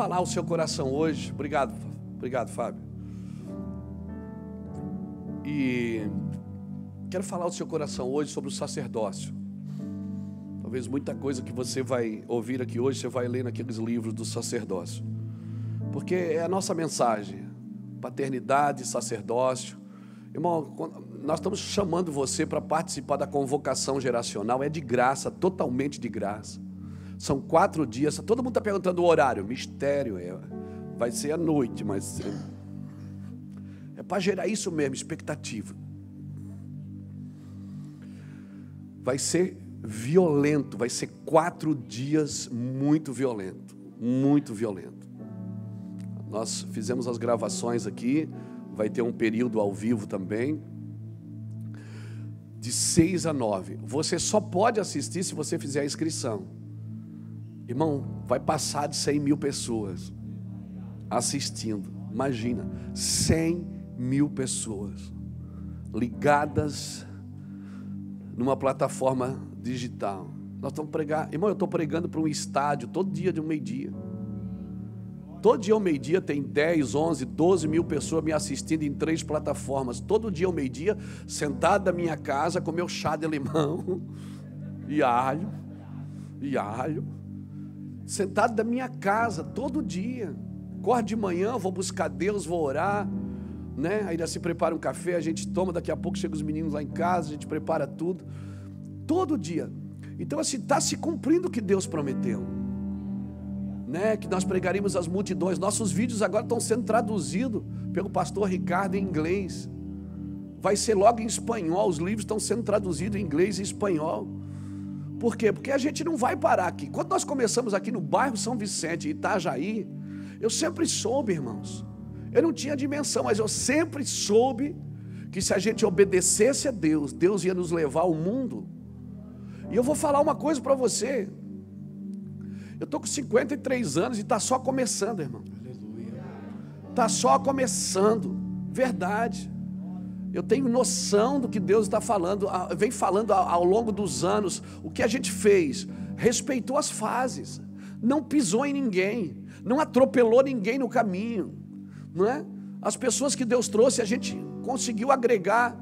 Falar ao seu coração hoje. Obrigado, obrigado, Fábio. E quero falar ao seu coração hoje sobre o sacerdócio. Talvez muita coisa que você vai ouvir aqui hoje, você vai ler naqueles livros do sacerdócio. Porque é a nossa mensagem: paternidade, sacerdócio. Irmão, nós estamos chamando você para participar da convocação geracional, é de graça, totalmente de graça. São quatro dias, todo mundo está perguntando o horário, mistério, é, vai ser à noite, mas é, é para gerar isso mesmo, expectativa. Vai ser violento, vai ser quatro dias muito violento, muito violento. Nós fizemos as gravações aqui, vai ter um período ao vivo também, de seis a nove. Você só pode assistir se você fizer a inscrição. Irmão, vai passar de cem mil pessoas assistindo. Imagina, cem mil pessoas ligadas numa plataforma digital. Nós estamos pregando, irmão, eu estou pregando para um estádio todo dia de um meio-dia. Todo dia ao meio-dia tem 10, 11, 12 mil pessoas me assistindo em três plataformas. Todo dia ao meio-dia, sentado na minha casa com meu chá de limão e alho, e alho. Sentado na minha casa, todo dia. Acordo de manhã, vou buscar Deus, vou orar. Né? Ainda se prepara um café, a gente toma, daqui a pouco chegam os meninos lá em casa, a gente prepara tudo. Todo dia. Então, assim, está se cumprindo o que Deus prometeu né, que nós pregaríamos às multidões. Nossos vídeos agora estão sendo traduzidos pelo pastor Ricardo em inglês. Vai ser logo em espanhol, os livros estão sendo traduzidos em inglês e espanhol. Por quê? Porque a gente não vai parar aqui. Quando nós começamos aqui no bairro São Vicente, Itajaí, eu sempre soube, irmãos. Eu não tinha dimensão, mas eu sempre soube que se a gente obedecesse a Deus, Deus ia nos levar ao mundo. E eu vou falar uma coisa para você: eu estou com 53 anos e está só começando, irmão. Está só começando. Verdade. Eu tenho noção do que Deus está falando, vem falando ao longo dos anos. O que a gente fez? Respeitou as fases, não pisou em ninguém, não atropelou ninguém no caminho, não é? As pessoas que Deus trouxe, a gente conseguiu agregar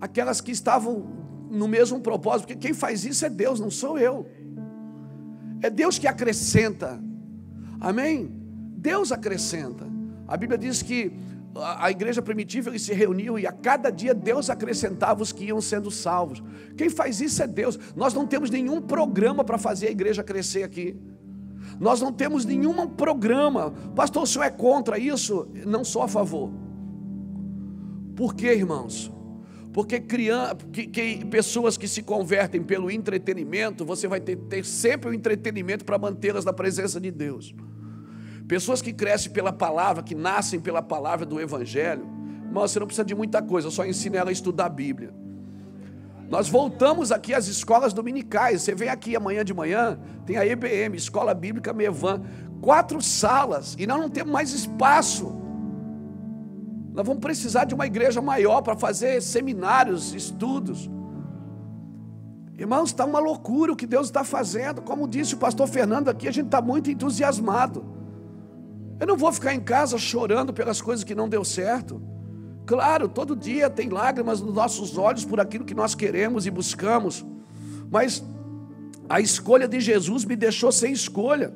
aquelas que estavam no mesmo propósito, porque quem faz isso é Deus, não sou eu. É Deus que acrescenta. Amém? Deus acrescenta. A Bíblia diz que a igreja primitiva eles se reuniam e a cada dia Deus acrescentava os que iam sendo salvos. Quem faz isso é Deus. Nós não temos nenhum programa para fazer a igreja crescer aqui. Nós não temos nenhum programa. Pastor, o senhor é contra isso? Não sou a favor. Por quê, irmãos? Porque criança, que, que, pessoas que se convertem pelo entretenimento, você vai ter, ter sempre o entretenimento para mantê-las na presença de Deus. Pessoas que crescem pela palavra, que nascem pela palavra do Evangelho, irmão, você não precisa de muita coisa, só ensina ela a estudar a Bíblia. Nós voltamos aqui às escolas dominicais. Você vem aqui amanhã de manhã, tem a EBM, Escola Bíblica Mevan, quatro salas, e nós não temos mais espaço. Nós vamos precisar de uma igreja maior para fazer seminários, estudos. Irmãos, está uma loucura o que Deus está fazendo. Como disse o pastor Fernando aqui, a gente está muito entusiasmado. Eu não vou ficar em casa chorando pelas coisas que não deu certo. Claro, todo dia tem lágrimas nos nossos olhos por aquilo que nós queremos e buscamos. Mas a escolha de Jesus me deixou sem escolha.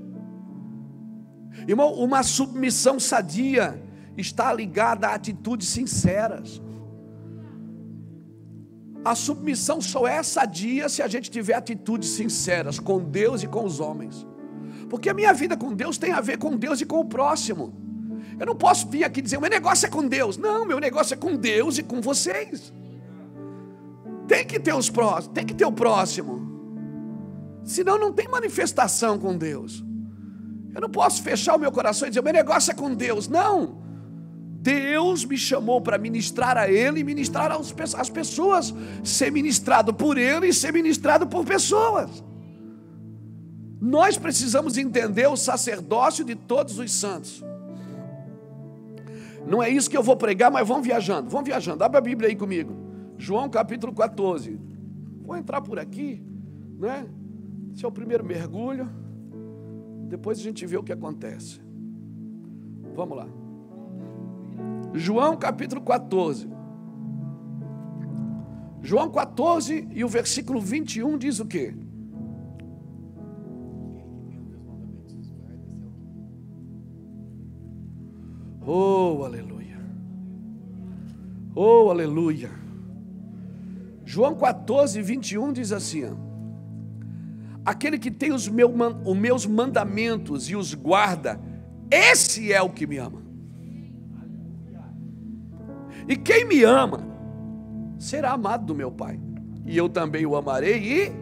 Irmão, uma submissão sadia está ligada a atitudes sinceras. A submissão só é sadia se a gente tiver atitudes sinceras com Deus e com os homens. Porque a minha vida com Deus tem a ver com Deus e com o próximo. Eu não posso vir aqui dizer, meu negócio é com Deus. Não, meu negócio é com Deus e com vocês. Tem que ter os próximos, tem que ter o próximo. Senão não tem manifestação com Deus. Eu não posso fechar o meu coração e dizer, meu negócio é com Deus. Não. Deus me chamou para ministrar a Ele e ministrar às pessoas, ser ministrado por Ele e ser ministrado por pessoas. Nós precisamos entender o sacerdócio de todos os santos. Não é isso que eu vou pregar, mas vamos viajando, vamos viajando. Abre a Bíblia aí comigo. João capítulo 14. Vou entrar por aqui, né? Esse é o primeiro mergulho. Depois a gente vê o que acontece. Vamos lá. João capítulo 14. João 14 e o versículo 21 diz o quê? Oh, aleluia. Oh, aleluia. João 14, 21 diz assim: Aquele que tem os, meu, os meus mandamentos e os guarda, esse é o que me ama. E quem me ama será amado do meu Pai. E eu também o amarei e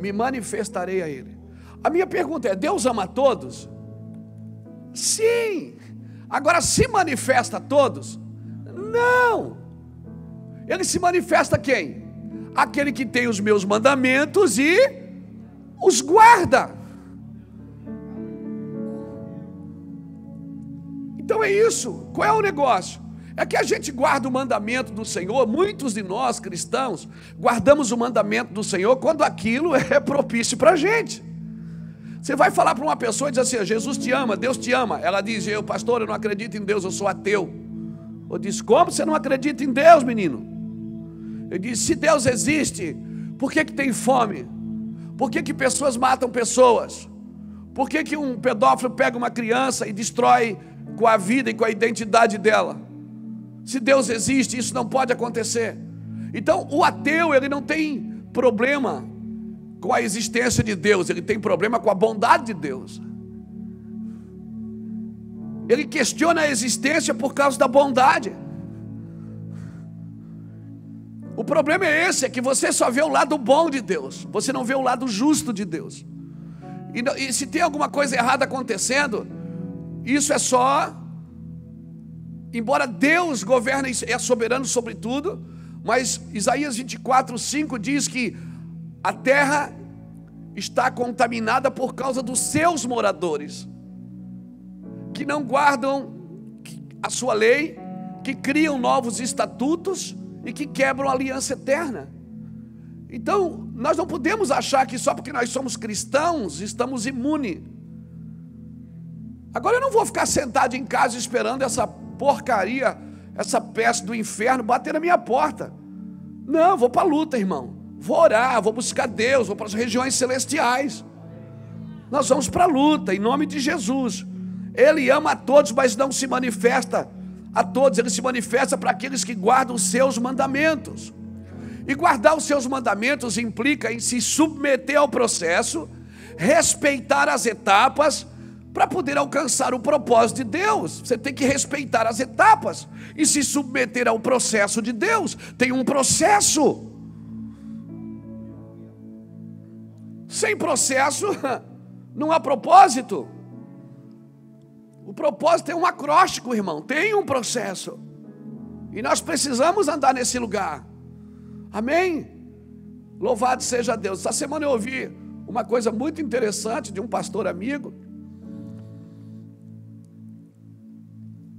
me manifestarei a Ele. A minha pergunta é: Deus ama todos? Sim. Agora se manifesta a todos? Não. Ele se manifesta a quem? Aquele que tem os meus mandamentos e os guarda. Então é isso. Qual é o negócio? É que a gente guarda o mandamento do Senhor, muitos de nós cristãos guardamos o mandamento do Senhor quando aquilo é propício para a gente. Você vai falar para uma pessoa e diz assim: Jesus te ama, Deus te ama. Ela diz: Eu, pastor, eu não acredito em Deus, eu sou ateu. Eu disse: Como você não acredita em Deus, menino? Eu disse: Se Deus existe, por que, que tem fome? Por que, que pessoas matam pessoas? Por que, que um pedófilo pega uma criança e destrói com a vida e com a identidade dela? Se Deus existe, isso não pode acontecer. Então, o ateu, ele não tem problema com a existência de Deus, ele tem problema com a bondade de Deus. Ele questiona a existência por causa da bondade. O problema é esse, é que você só vê o lado bom de Deus, você não vê o lado justo de Deus. E, e se tem alguma coisa errada acontecendo, isso é só, embora Deus governe, é soberano sobre tudo, mas Isaías 24, 5 diz que a terra está contaminada por causa dos seus moradores, que não guardam a sua lei, que criam novos estatutos e que quebram a aliança eterna. Então, nós não podemos achar que só porque nós somos cristãos estamos imunes. Agora eu não vou ficar sentado em casa esperando essa porcaria, essa peste do inferno bater na minha porta. Não, vou para a luta, irmão. Vou orar, vou buscar Deus, vou para as regiões celestiais. Nós vamos para a luta, em nome de Jesus. Ele ama a todos, mas não se manifesta a todos, ele se manifesta para aqueles que guardam os seus mandamentos. E guardar os seus mandamentos implica em se submeter ao processo, respeitar as etapas, para poder alcançar o propósito de Deus. Você tem que respeitar as etapas e se submeter ao processo de Deus. Tem um processo. Sem processo, não há propósito. O propósito é um acróstico, irmão. Tem um processo. E nós precisamos andar nesse lugar. Amém? Louvado seja Deus. Essa semana eu ouvi uma coisa muito interessante de um pastor amigo.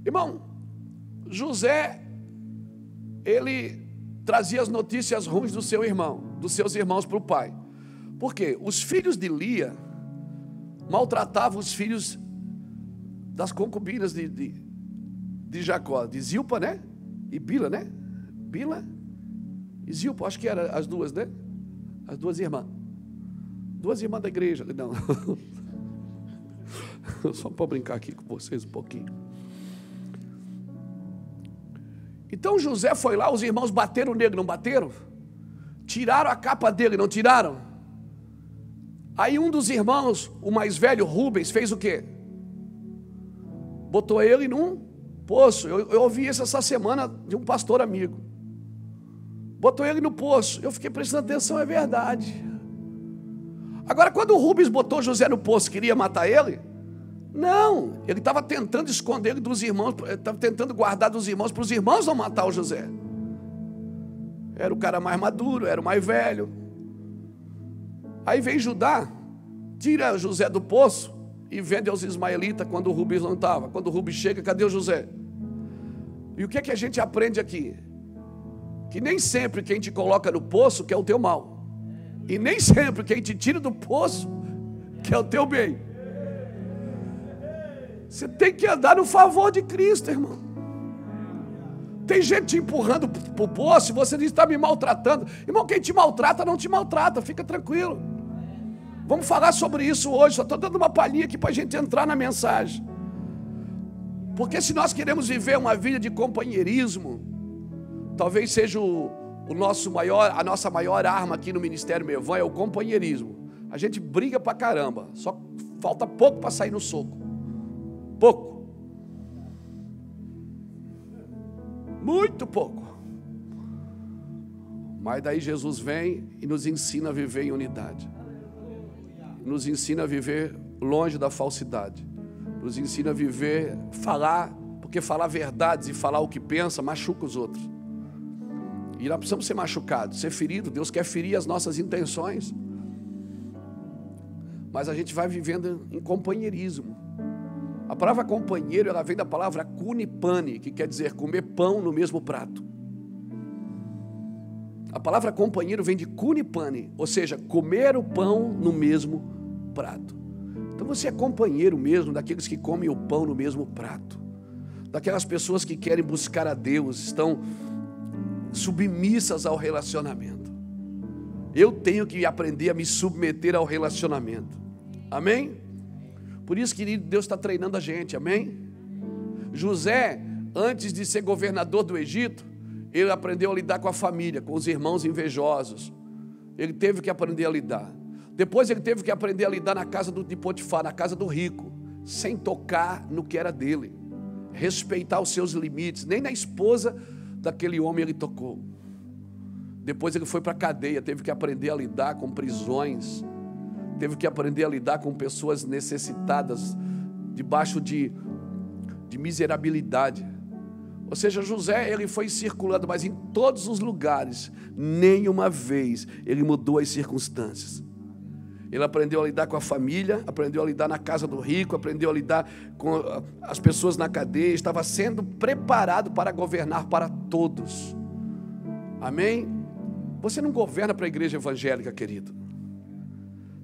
Irmão, José, ele trazia as notícias ruins do seu irmão, dos seus irmãos para o pai. Porque os filhos de Lia maltratavam os filhos das concubinas de, de, de Jacó, de Zilpa, né? E Bila, né? Bila e Zilpa, acho que eram as duas, né? As duas irmãs. Duas irmãs da igreja. Não. Só para brincar aqui com vocês um pouquinho. Então José foi lá, os irmãos bateram nele, não bateram? Tiraram a capa dele, não tiraram? Aí um dos irmãos, o mais velho, Rubens, fez o quê? Botou ele num poço. Eu, eu ouvi isso essa semana de um pastor amigo. Botou ele no poço. Eu fiquei prestando atenção, é verdade. Agora, quando o Rubens botou José no poço, queria matar ele? Não, ele estava tentando esconder ele dos irmãos, estava tentando guardar dos irmãos para os irmãos não matar o José. Era o cara mais maduro, era o mais velho. Aí vem Judá, tira José do poço e vende aos ismaelitas quando o Rubens não estava. Quando o Rubens chega, cadê o José? E o que é que a gente aprende aqui? Que nem sempre quem te coloca no poço quer o teu mal. E nem sempre quem te tira do poço que é o teu bem. Você tem que andar no favor de Cristo, irmão. Tem gente te empurrando para o poço e você diz: está me maltratando. Irmão, quem te maltrata não te maltrata, fica tranquilo. Vamos falar sobre isso hoje. Só estou dando uma palhinha aqui para a gente entrar na mensagem. Porque se nós queremos viver uma vida de companheirismo, talvez seja o, o nosso maior, a nossa maior arma aqui no Ministério Mevan é o companheirismo. A gente briga pra caramba, só falta pouco para sair no soco. Pouco. Muito pouco. Mas daí Jesus vem e nos ensina a viver em unidade. Nos ensina a viver longe da falsidade. Nos ensina a viver, falar, porque falar verdades e falar o que pensa machuca os outros. E nós precisamos ser machucados, ser feridos. Deus quer ferir as nossas intenções. Mas a gente vai vivendo em companheirismo. A palavra companheiro, ela vem da palavra kunipane, que quer dizer comer pão no mesmo prato. A palavra companheiro vem de kunipane, ou seja, comer o pão no mesmo prato. Então você é companheiro mesmo daqueles que comem o pão no mesmo prato. Daquelas pessoas que querem buscar a Deus, estão submissas ao relacionamento. Eu tenho que aprender a me submeter ao relacionamento. Amém? Por isso, querido, Deus está treinando a gente. Amém? José, antes de ser governador do Egito, ele aprendeu a lidar com a família, com os irmãos invejosos. Ele teve que aprender a lidar. Depois ele teve que aprender a lidar na casa do, de Potifar, na casa do rico, sem tocar no que era dele, respeitar os seus limites, nem na esposa daquele homem ele tocou. Depois ele foi para a cadeia, teve que aprender a lidar com prisões, teve que aprender a lidar com pessoas necessitadas, debaixo de, de miserabilidade. Ou seja, José, ele foi circulando, mas em todos os lugares, nenhuma vez ele mudou as circunstâncias. Ele aprendeu a lidar com a família, aprendeu a lidar na casa do rico, aprendeu a lidar com ah, as pessoas na cadeia, estava sendo preparado para governar para todos. Amém? Você não governa para a igreja evangélica, querido.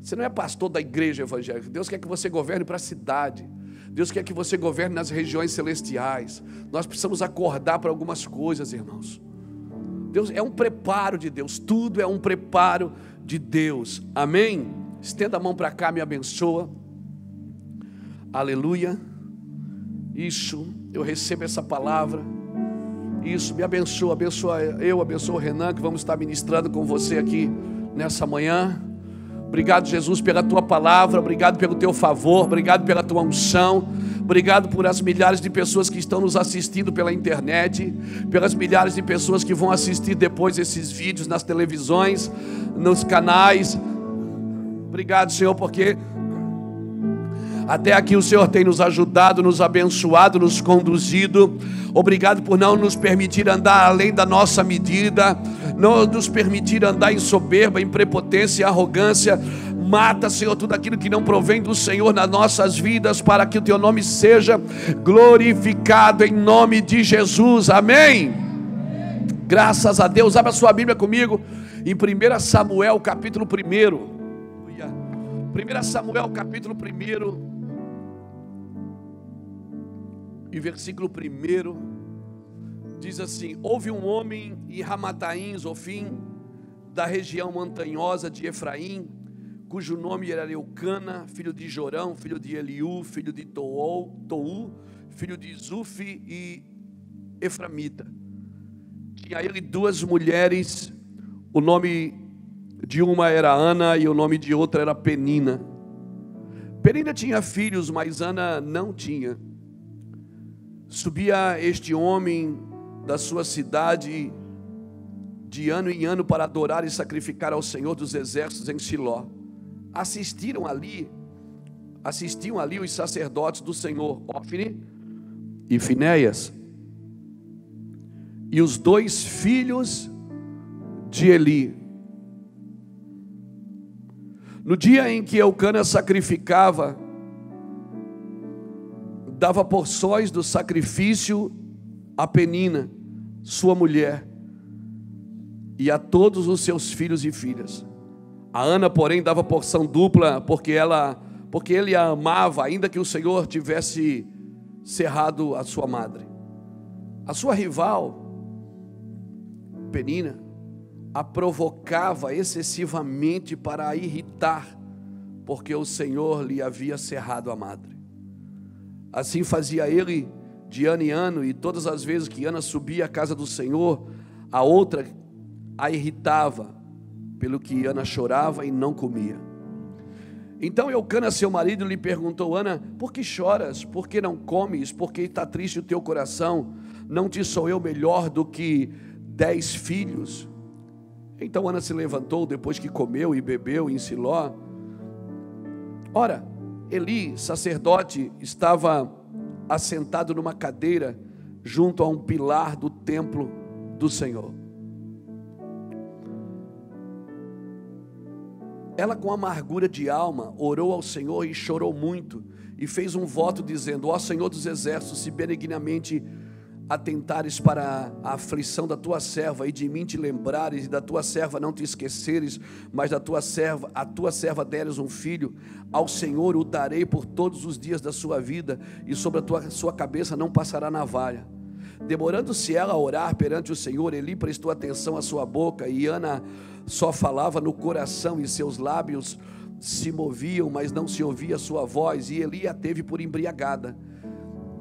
Você não é pastor da igreja evangélica. Deus quer que você governe para a cidade. Deus quer que você governe nas regiões celestiais. Nós precisamos acordar para algumas coisas, irmãos. Deus é um preparo de Deus, tudo é um preparo de Deus. Amém? Estenda a mão para cá, me abençoa. Aleluia. Isso, eu recebo essa palavra. Isso, me abençoa, abençoa eu, abençoa o Renan, que vamos estar ministrando com você aqui nessa manhã. Obrigado, Jesus, pela tua palavra, obrigado pelo teu favor, obrigado pela tua unção, obrigado por as milhares de pessoas que estão nos assistindo pela internet, pelas milhares de pessoas que vão assistir depois esses vídeos nas televisões, nos canais. Obrigado, Senhor, porque até aqui o Senhor tem nos ajudado, nos abençoado, nos conduzido. Obrigado por não nos permitir andar além da nossa medida, não nos permitir andar em soberba, em prepotência e arrogância. Mata, Senhor, tudo aquilo que não provém do Senhor nas nossas vidas, para que o teu nome seja glorificado em nome de Jesus. Amém. Graças a Deus. Abra sua Bíblia comigo em 1 Samuel, capítulo 1. 1 Samuel capítulo 1 e versículo 1 diz assim: Houve um homem em Ramataim, Zofim, da região montanhosa de Efraim, cujo nome era Eucana, filho de Jorão, filho de Eliú, filho de Tou, Tou filho de Zufi e Eframita. Tinha ele duas mulheres, o nome de uma era Ana e o nome de outra era Penina. Penina tinha filhos, mas Ana não tinha. Subia este homem da sua cidade de ano em ano para adorar e sacrificar ao Senhor dos exércitos em Siló. Assistiram ali, assistiam ali os sacerdotes do Senhor, Ofne e Finéias, e os dois filhos de Eli, no dia em que Eucana sacrificava, dava porções do sacrifício a Penina, sua mulher, e a todos os seus filhos e filhas. A Ana, porém, dava porção dupla, porque ela porque ele a amava, ainda que o Senhor tivesse cerrado a sua madre. A sua rival, Penina, a provocava excessivamente para a irritar, porque o Senhor lhe havia cerrado a madre. Assim fazia ele de ano em ano, e todas as vezes que Ana subia à casa do Senhor, a outra a irritava, pelo que Ana chorava e não comia. Então Eucana, seu marido, lhe perguntou: Ana, por que choras? Por que não comes? Por que está triste o teu coração? Não te sou eu melhor do que dez filhos? Então Ana se levantou depois que comeu e bebeu em Siló. Ora, Eli, sacerdote, estava assentado numa cadeira junto a um pilar do templo do Senhor. Ela, com amargura de alma, orou ao Senhor e chorou muito, e fez um voto dizendo: Ó Senhor dos exércitos, se benignamente atentares para a aflição da tua serva e de mim te lembrares e da tua serva não te esqueceres, mas da tua serva, a tua serva deres um filho, ao Senhor o darei por todos os dias da sua vida e sobre a tua sua cabeça não passará navalha. Demorando-se ela a orar perante o Senhor, Eli prestou atenção à sua boca e Ana só falava no coração e seus lábios se moviam, mas não se ouvia a sua voz, e Eli a teve por embriagada.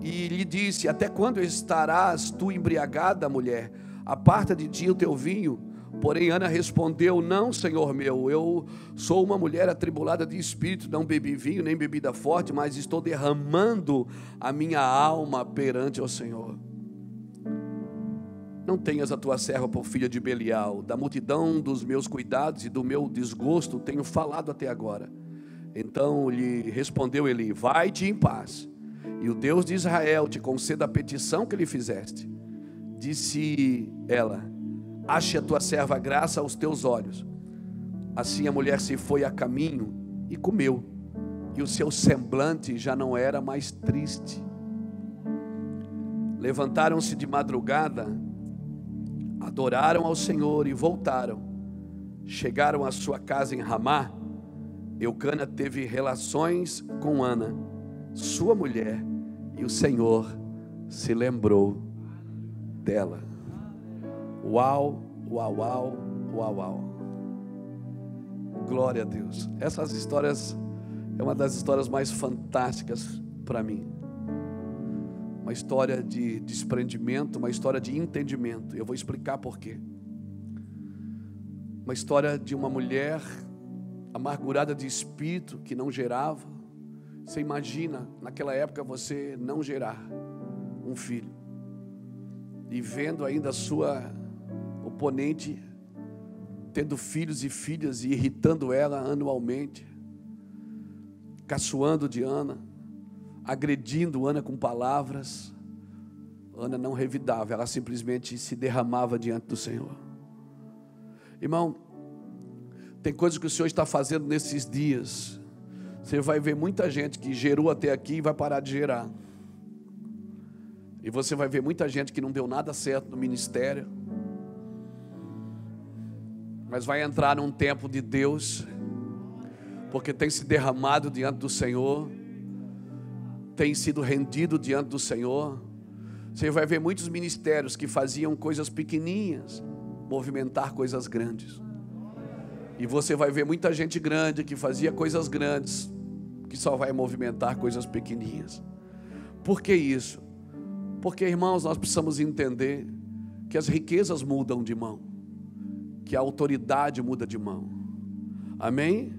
E lhe disse: Até quando estarás tu embriagada, mulher? Aparta de ti o teu vinho. Porém, Ana respondeu: Não, senhor meu, eu sou uma mulher atribulada de espírito, não bebi vinho nem bebida forte, mas estou derramando a minha alma perante o Senhor. Não tenhas a tua serva por filha de Belial, da multidão dos meus cuidados e do meu desgosto tenho falado até agora. Então lhe respondeu Eli: Vai-te em paz, e o Deus de Israel te conceda a petição que lhe fizeste. Disse ela: Ache a tua serva graça aos teus olhos. Assim a mulher se foi a caminho e comeu, e o seu semblante já não era mais triste. Levantaram-se de madrugada adoraram ao Senhor e voltaram. Chegaram à sua casa em Ramá. Eucana teve relações com Ana, sua mulher, e o Senhor se lembrou dela. Uau, uau, uau, uau, uau. Glória a Deus. Essas histórias é uma das histórias mais fantásticas para mim uma história de desprendimento, uma história de entendimento. Eu vou explicar por quê. Uma história de uma mulher amargurada de espírito que não gerava. Você imagina, naquela época, você não gerar um filho. E vendo ainda a sua oponente tendo filhos e filhas e irritando ela anualmente, caçoando de Ana agredindo Ana com palavras. Ana não revidava, ela simplesmente se derramava diante do Senhor. Irmão, tem coisas que o Senhor está fazendo nesses dias. Você vai ver muita gente que gerou até aqui e vai parar de gerar. E você vai ver muita gente que não deu nada certo no ministério. Mas vai entrar num tempo de Deus, porque tem se derramado diante do Senhor tem sido rendido diante do Senhor. Você vai ver muitos ministérios que faziam coisas pequeninhas movimentar coisas grandes. E você vai ver muita gente grande que fazia coisas grandes que só vai movimentar coisas pequeninhas. Por que isso? Porque, irmãos, nós precisamos entender que as riquezas mudam de mão, que a autoridade muda de mão. Amém?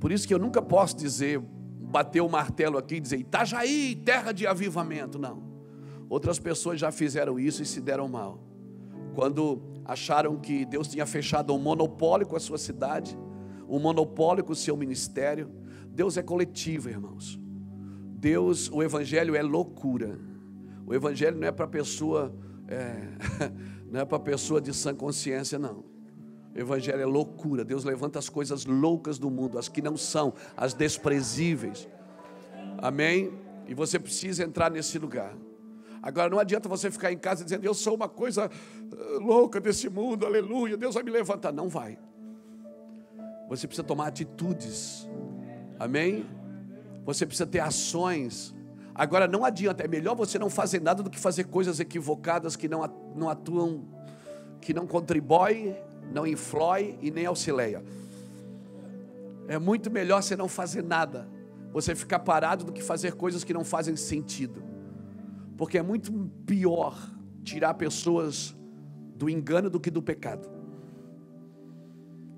Por isso que eu nunca posso dizer, bater o martelo aqui e dizer Itajaí, terra de avivamento. Não. Outras pessoas já fizeram isso e se deram mal. Quando acharam que Deus tinha fechado um monopólio com a sua cidade, um monopólio com o seu ministério. Deus é coletivo, irmãos. Deus, o Evangelho é loucura. O Evangelho não é para pessoa, é, não é para pessoa de sã consciência, não. Evangelho é loucura. Deus levanta as coisas loucas do mundo, as que não são, as desprezíveis. Amém? E você precisa entrar nesse lugar. Agora não adianta você ficar em casa dizendo, eu sou uma coisa eh, louca desse mundo, aleluia, Deus vai me levantar. Não vai. Você precisa tomar atitudes. Amém? Você precisa ter ações. Agora não adianta, é melhor você não fazer nada do que fazer coisas equivocadas que não, não atuam, que não contribuem, não influi e nem auxilia. É muito melhor você não fazer nada, você ficar parado do que fazer coisas que não fazem sentido. Porque é muito pior tirar pessoas do engano do que do pecado.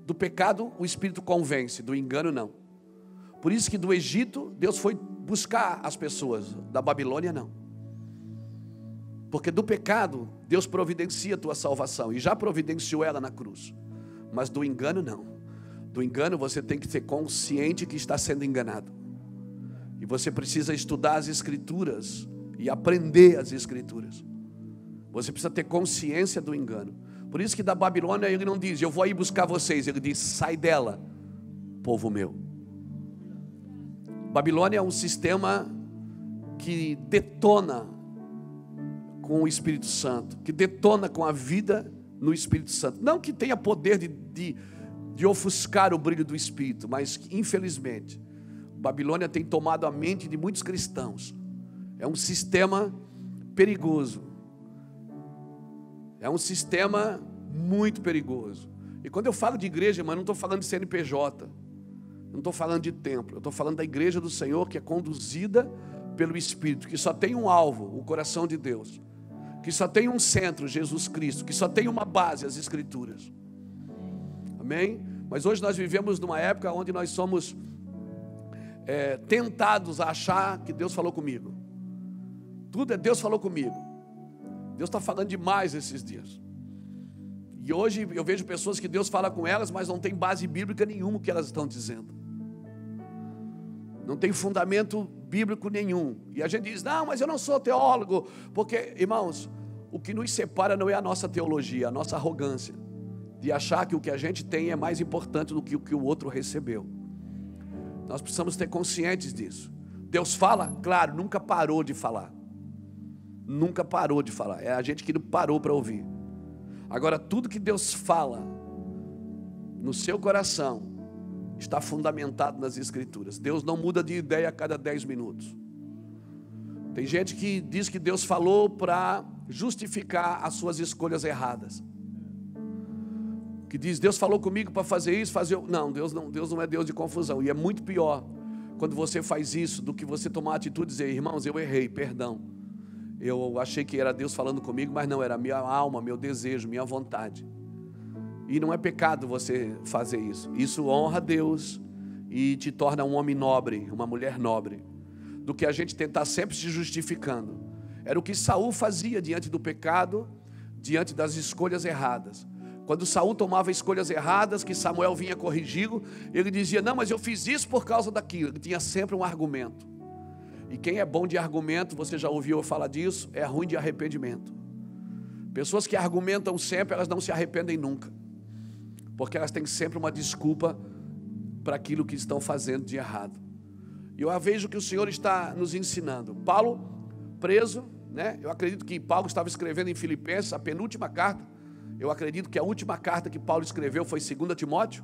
Do pecado o espírito convence, do engano não. Por isso que do Egito Deus foi buscar as pessoas, da Babilônia não. Porque do pecado Deus providencia a tua salvação e já providenciou ela na cruz. Mas do engano não. Do engano você tem que ser consciente que está sendo enganado. E você precisa estudar as escrituras e aprender as escrituras. Você precisa ter consciência do engano. Por isso que da Babilônia ele não diz, eu vou aí buscar vocês, ele diz, sai dela, povo meu. Babilônia é um sistema que detona com o Espírito Santo, que detona com a vida no Espírito Santo. Não que tenha poder de, de, de ofuscar o brilho do Espírito, mas infelizmente, Babilônia tem tomado a mente de muitos cristãos. É um sistema perigoso. É um sistema muito perigoso. E quando eu falo de igreja, mas não estou falando de CNPJ. Não estou falando de templo, eu estou falando da igreja do Senhor que é conduzida pelo Espírito, que só tem um alvo, o coração de Deus, que só tem um centro, Jesus Cristo, que só tem uma base, as Escrituras. Amém? Mas hoje nós vivemos numa época onde nós somos é, tentados a achar que Deus falou comigo. Tudo é Deus falou comigo. Deus está falando demais esses dias. E hoje eu vejo pessoas que Deus fala com elas, mas não tem base bíblica nenhuma que elas estão dizendo. Não tem fundamento bíblico nenhum. E a gente diz: não, mas eu não sou teólogo. Porque, irmãos, o que nos separa não é a nossa teologia, a nossa arrogância. De achar que o que a gente tem é mais importante do que o que o outro recebeu. Nós precisamos ter conscientes disso. Deus fala, claro, nunca parou de falar. Nunca parou de falar. É a gente que não parou para ouvir. Agora, tudo que Deus fala no seu coração está fundamentado nas Escrituras. Deus não muda de ideia a cada dez minutos. Tem gente que diz que Deus falou para justificar as suas escolhas erradas. Que diz, Deus falou comigo para fazer isso, fazer. Não, Deus não, Deus não é Deus de confusão. E é muito pior quando você faz isso do que você tomar atitude e dizer, irmãos, eu errei, perdão. Eu achei que era Deus falando comigo, mas não, era minha alma, meu desejo, minha vontade. E não é pecado você fazer isso. Isso honra a Deus e te torna um homem nobre, uma mulher nobre, do que a gente tentar sempre se justificando. Era o que Saul fazia diante do pecado, diante das escolhas erradas. Quando Saul tomava escolhas erradas, que Samuel vinha corrigi-lo, ele dizia: Não, mas eu fiz isso por causa daquilo. Ele tinha sempre um argumento. E quem é bom de argumento, você já ouviu eu falar disso, é ruim de arrependimento. Pessoas que argumentam sempre, elas não se arrependem nunca. Porque elas têm sempre uma desculpa para aquilo que estão fazendo de errado. E eu vejo que o Senhor está nos ensinando. Paulo, preso, né? Eu acredito que Paulo estava escrevendo em Filipenses, a penúltima carta. Eu acredito que a última carta que Paulo escreveu foi 2 Timóteo.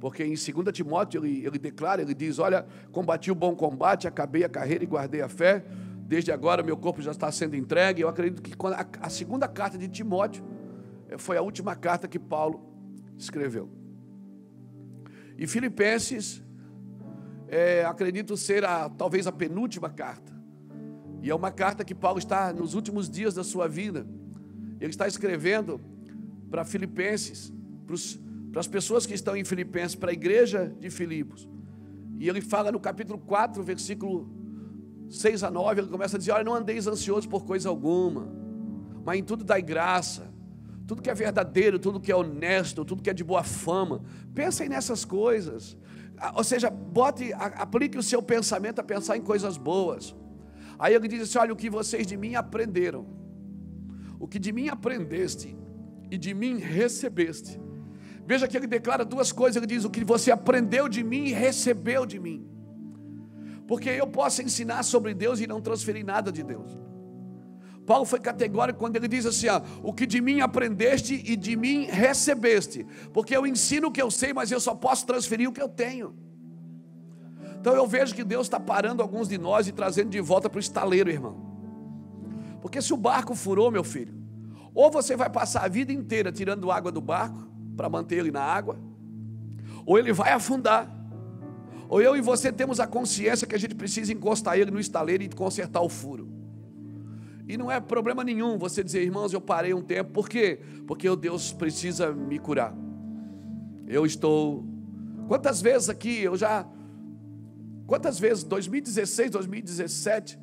Porque em 2 Timóteo ele, ele declara, ele diz: Olha, combati o bom combate, acabei a carreira e guardei a fé. Desde agora meu corpo já está sendo entregue. Eu acredito que a, a segunda carta de Timóteo eh, foi a última carta que Paulo escreveu. E Filipenses, é, acredito ser a, talvez a penúltima carta. E é uma carta que Paulo está nos últimos dias da sua vida. Ele está escrevendo para Filipenses, para as pessoas que estão em Filipenses, para a igreja de Filipos. E ele fala no capítulo 4, versículo 6 a 9, ele começa a dizer: Olha, não andeis ansiosos por coisa alguma, mas em tudo dai graça, tudo que é verdadeiro, tudo que é honesto, tudo que é de boa fama, pensem nessas coisas. Ah, ou seja, bote, aplique o seu pensamento a pensar em coisas boas. Aí ele diz assim: Olha, o que vocês de mim aprenderam, o que de mim aprendeste e de mim recebeste Veja que ele declara duas coisas: ele diz o que você aprendeu de mim e recebeu de mim. Porque eu posso ensinar sobre Deus e não transferir nada de Deus. Paulo foi categórico quando ele diz assim: o que de mim aprendeste e de mim recebeste. Porque eu ensino o que eu sei, mas eu só posso transferir o que eu tenho. Então eu vejo que Deus está parando alguns de nós e trazendo de volta para o estaleiro, irmão. Porque se o barco furou, meu filho, ou você vai passar a vida inteira tirando água do barco para manter ele na água, ou ele vai afundar. Ou eu e você temos a consciência que a gente precisa encostar ele no estaleiro e consertar o furo. E não é problema nenhum você dizer, irmãos, eu parei um tempo. Por quê? Porque Deus precisa me curar. Eu estou. Quantas vezes aqui eu já. Quantas vezes, 2016, 2017,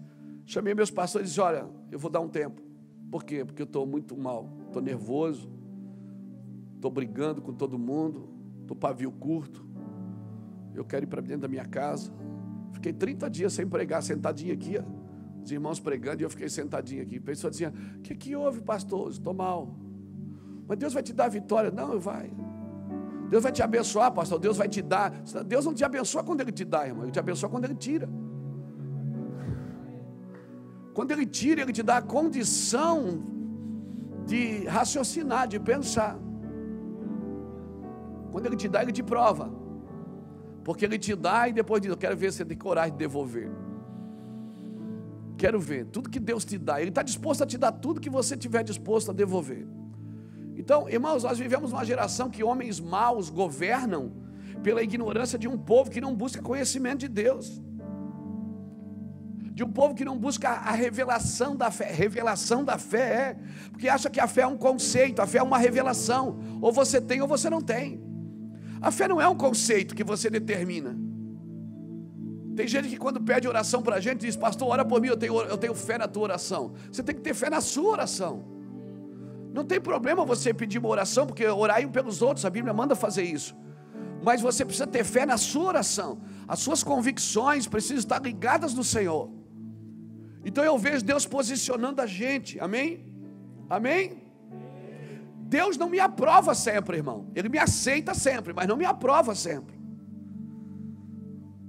chamei meus pastores e disse: Olha, eu vou dar um tempo. Por quê? Porque eu estou muito mal, estou nervoso, estou brigando com todo mundo, estou pavio curto, eu quero ir para dentro da minha casa. Fiquei 30 dias sem pregar, sentadinho aqui, os irmãos pregando, e eu fiquei sentadinho aqui. A pessoa dizia: O que, que houve, pastor? Estou mal. Mas Deus vai te dar vitória. Não, vai. Deus vai te abençoar, pastor. Deus vai te dar. Deus não te abençoa quando Ele te dá, irmão. Ele te abençoa quando Ele tira. Quando Ele tira, Ele te dá a condição de raciocinar, de pensar. Quando Ele te dá, Ele te prova. Porque Ele te dá e depois diz: Eu quero ver se você tem coragem de devolver. Quero ver tudo que Deus te dá. Ele está disposto a te dar tudo que você tiver disposto a devolver. Então, irmãos, nós vivemos uma geração que homens maus governam pela ignorância de um povo que não busca conhecimento de Deus. De um povo que não busca a revelação da fé. Revelação da fé é, porque acha que a fé é um conceito, a fé é uma revelação. Ou você tem ou você não tem. A fé não é um conceito que você determina. Tem gente que quando pede oração para a gente diz, pastor, ora por mim, eu tenho, eu tenho fé na tua oração. Você tem que ter fé na sua oração. Não tem problema você pedir uma oração, porque orar pelos outros, a Bíblia manda fazer isso. Mas você precisa ter fé na sua oração. As suas convicções precisam estar ligadas no Senhor. Então eu vejo Deus posicionando a gente, amém? Amém? Deus não me aprova sempre, irmão. Ele me aceita sempre, mas não me aprova sempre.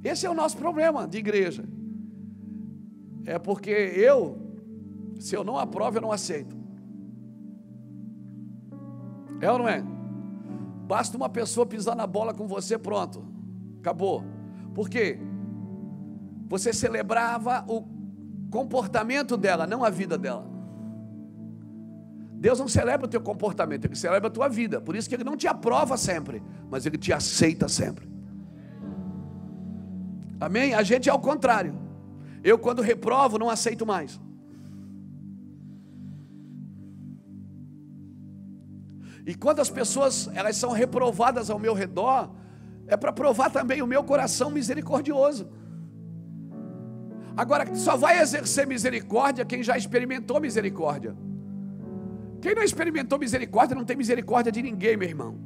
Esse é o nosso problema de igreja. É porque eu, se eu não aprovo, eu não aceito. É ou não é? Basta uma pessoa pisar na bola com você, pronto. Acabou. Por quê? Você celebrava o comportamento dela, não a vida dela. Deus não celebra o teu comportamento, Ele celebra a tua vida. Por isso que Ele não te aprova sempre, mas Ele te aceita sempre. Amém? A gente é ao contrário. Eu, quando reprovo, não aceito mais. E quando as pessoas elas são reprovadas ao meu redor, é para provar também o meu coração misericordioso. Agora, só vai exercer misericórdia quem já experimentou misericórdia. Quem não experimentou misericórdia não tem misericórdia de ninguém, meu irmão.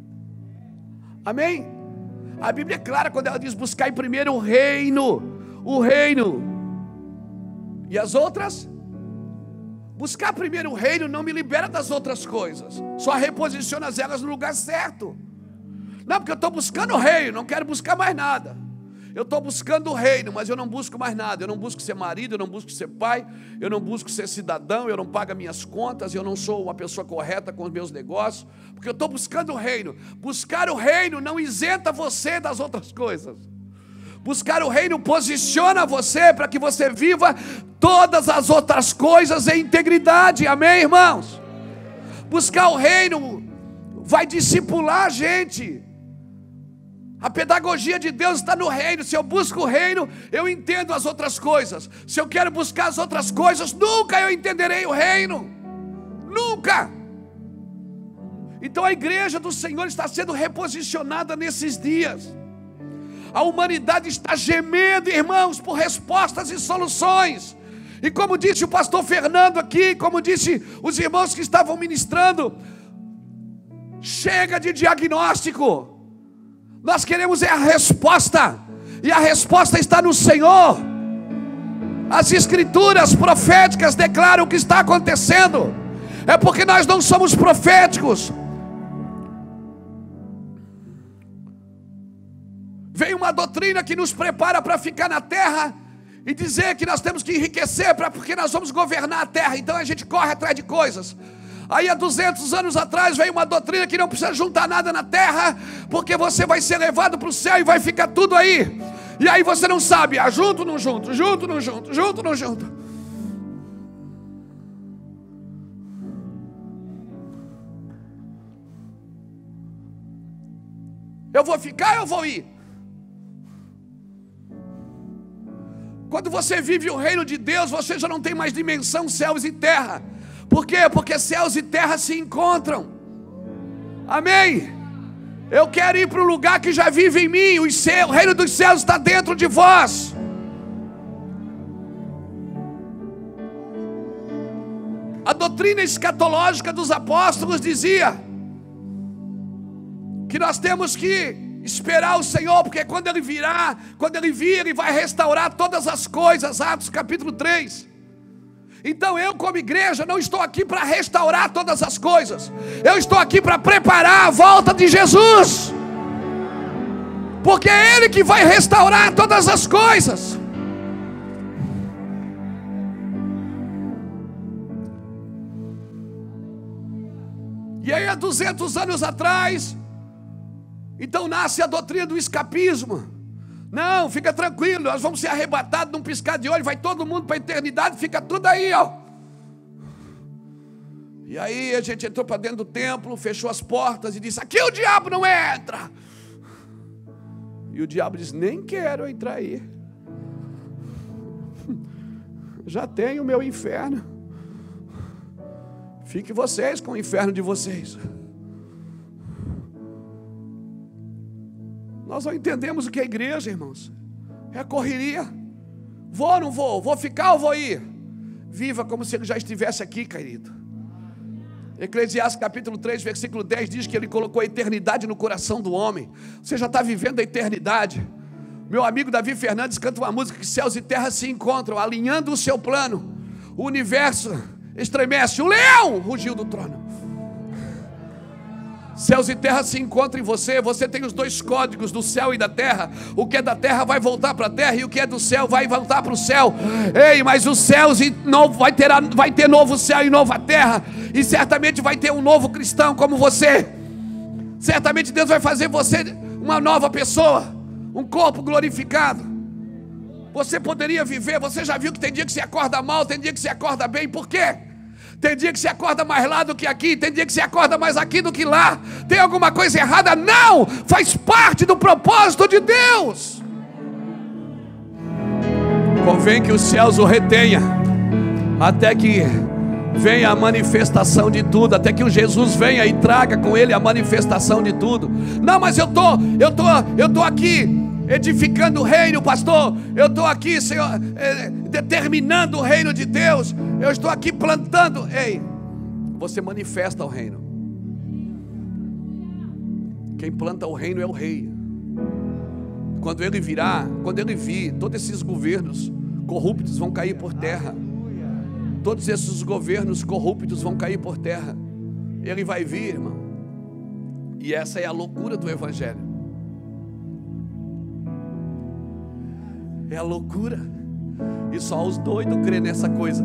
Amém? A Bíblia é clara quando ela diz: buscar primeiro o reino, o reino. E as outras? Buscar primeiro o reino não me libera das outras coisas, só reposiciona elas no lugar certo. Não, porque eu estou buscando o reino, não quero buscar mais nada. Eu estou buscando o reino, mas eu não busco mais nada. Eu não busco ser marido, eu não busco ser pai, eu não busco ser cidadão, eu não pago minhas contas, eu não sou uma pessoa correta com os meus negócios, porque eu estou buscando o reino. Buscar o reino não isenta você das outras coisas. Buscar o reino posiciona você para que você viva todas as outras coisas em integridade. Amém, irmãos? Buscar o reino vai discipular a gente. A pedagogia de Deus está no reino. Se eu busco o reino, eu entendo as outras coisas. Se eu quero buscar as outras coisas, nunca eu entenderei o reino. Nunca. Então a igreja do Senhor está sendo reposicionada nesses dias. A humanidade está gemendo, irmãos, por respostas e soluções. E como disse o pastor Fernando aqui, como disse os irmãos que estavam ministrando, chega de diagnóstico. Nós queremos é a resposta, e a resposta está no Senhor. As escrituras proféticas declaram o que está acontecendo, é porque nós não somos proféticos. Vem uma doutrina que nos prepara para ficar na terra e dizer que nós temos que enriquecer para porque nós vamos governar a terra. Então a gente corre atrás de coisas. Aí há 200 anos atrás veio uma doutrina que não precisa juntar nada na terra, porque você vai ser levado para o céu e vai ficar tudo aí. E aí você não sabe, ah, junto não junto, junto não junto, junto não junto. Eu vou ficar eu vou ir? Quando você vive o reino de Deus, você já não tem mais dimensão céus e terra. Por quê? Porque céus e terra se encontram. Amém. Eu quero ir para um lugar que já vive em mim. O, o reino dos céus está dentro de vós. A doutrina escatológica dos apóstolos dizia que nós temos que esperar o Senhor, porque quando Ele virá, quando Ele vir, Ele vai restaurar todas as coisas. Atos capítulo 3. Então eu, como igreja, não estou aqui para restaurar todas as coisas, eu estou aqui para preparar a volta de Jesus, porque é Ele que vai restaurar todas as coisas. E aí, há 200 anos atrás, então nasce a doutrina do escapismo. Não, fica tranquilo, nós vamos ser arrebatados num piscar de olho, vai todo mundo para a eternidade, fica tudo aí, ó. E aí a gente entrou para dentro do templo, fechou as portas e disse: Aqui o diabo não entra. E o diabo diz: Nem quero entrar aí. Já tenho o meu inferno. Fique vocês com o inferno de vocês. Nós não entendemos o que é igreja, irmãos. É correria. Vou ou não vou? Vou ficar ou vou ir? Viva como se ele já estivesse aqui, querido. Eclesiastes capítulo 3, versículo 10 diz que ele colocou a eternidade no coração do homem. Você já está vivendo a eternidade. Meu amigo Davi Fernandes canta uma música que céus e terra se encontram, alinhando o seu plano. O universo estremece, o leão rugiu do trono. Céus e terra se encontram em você. Você tem os dois códigos do céu e da terra. O que é da terra vai voltar para a terra e o que é do céu vai voltar para o céu. Ei, mas os céus e novo vai ter vai ter novo céu e nova terra e certamente vai ter um novo cristão como você. Certamente Deus vai fazer você uma nova pessoa, um corpo glorificado. Você poderia viver, você já viu que tem dia que se acorda mal, tem dia que se acorda bem, por quê? Tem dia que você acorda mais lá do que aqui, tem dia que você acorda mais aqui do que lá. Tem alguma coisa errada? Não! Faz parte do propósito de Deus. Convém que os céus o retenha até que venha a manifestação de tudo, até que o Jesus venha e traga com ele a manifestação de tudo. Não, mas eu tô, eu tô, eu tô aqui edificando o reino, pastor. Eu estou aqui, Senhor, é, determinando o reino de Deus. Eu estou aqui plantando. Ei, você manifesta o reino. Quem planta o reino é o rei. Quando ele virá, quando ele vir, todos esses governos corruptos vão cair por terra. Todos esses governos corruptos vão cair por terra. Ele vai vir, irmão. E essa é a loucura do Evangelho. É a loucura. E só os doidos crê nessa coisa.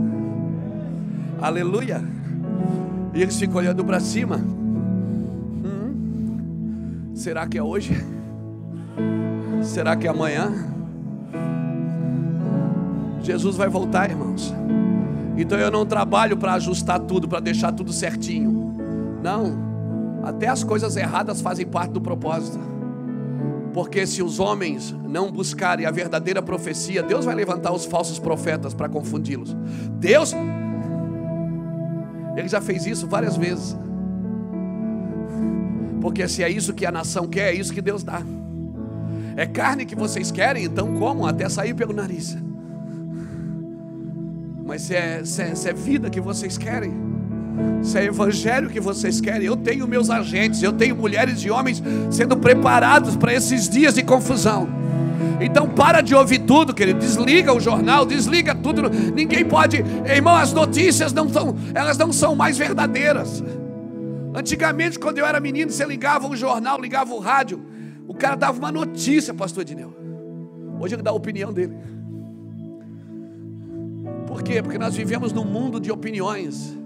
Aleluia. E eles ficam olhando para cima. Hum, será que é hoje? Será que é amanhã? Jesus vai voltar, irmãos. Então eu não trabalho para ajustar tudo, para deixar tudo certinho. Não. Até as coisas erradas fazem parte do propósito. Porque se os homens não buscarem a verdadeira profecia, Deus vai levantar os falsos profetas para confundi-los. Deus, Ele já fez isso várias vezes. Porque se é isso que a nação quer, é isso que Deus dá. É carne que vocês querem, então comam até sair pelo nariz. Mas se é, se é, se é vida que vocês querem, se é evangelho que vocês querem, eu tenho meus agentes, eu tenho mulheres e homens sendo preparados para esses dias de confusão. Então para de ouvir tudo, querido. Desliga o jornal, desliga tudo. Ninguém pode, irmão, as notícias não são, elas não são mais verdadeiras. Antigamente, quando eu era menino, você ligava o jornal, ligava o rádio, o cara dava uma notícia, pastor Edneu. Hoje ele dá a opinião dele. Por quê? Porque nós vivemos num mundo de opiniões.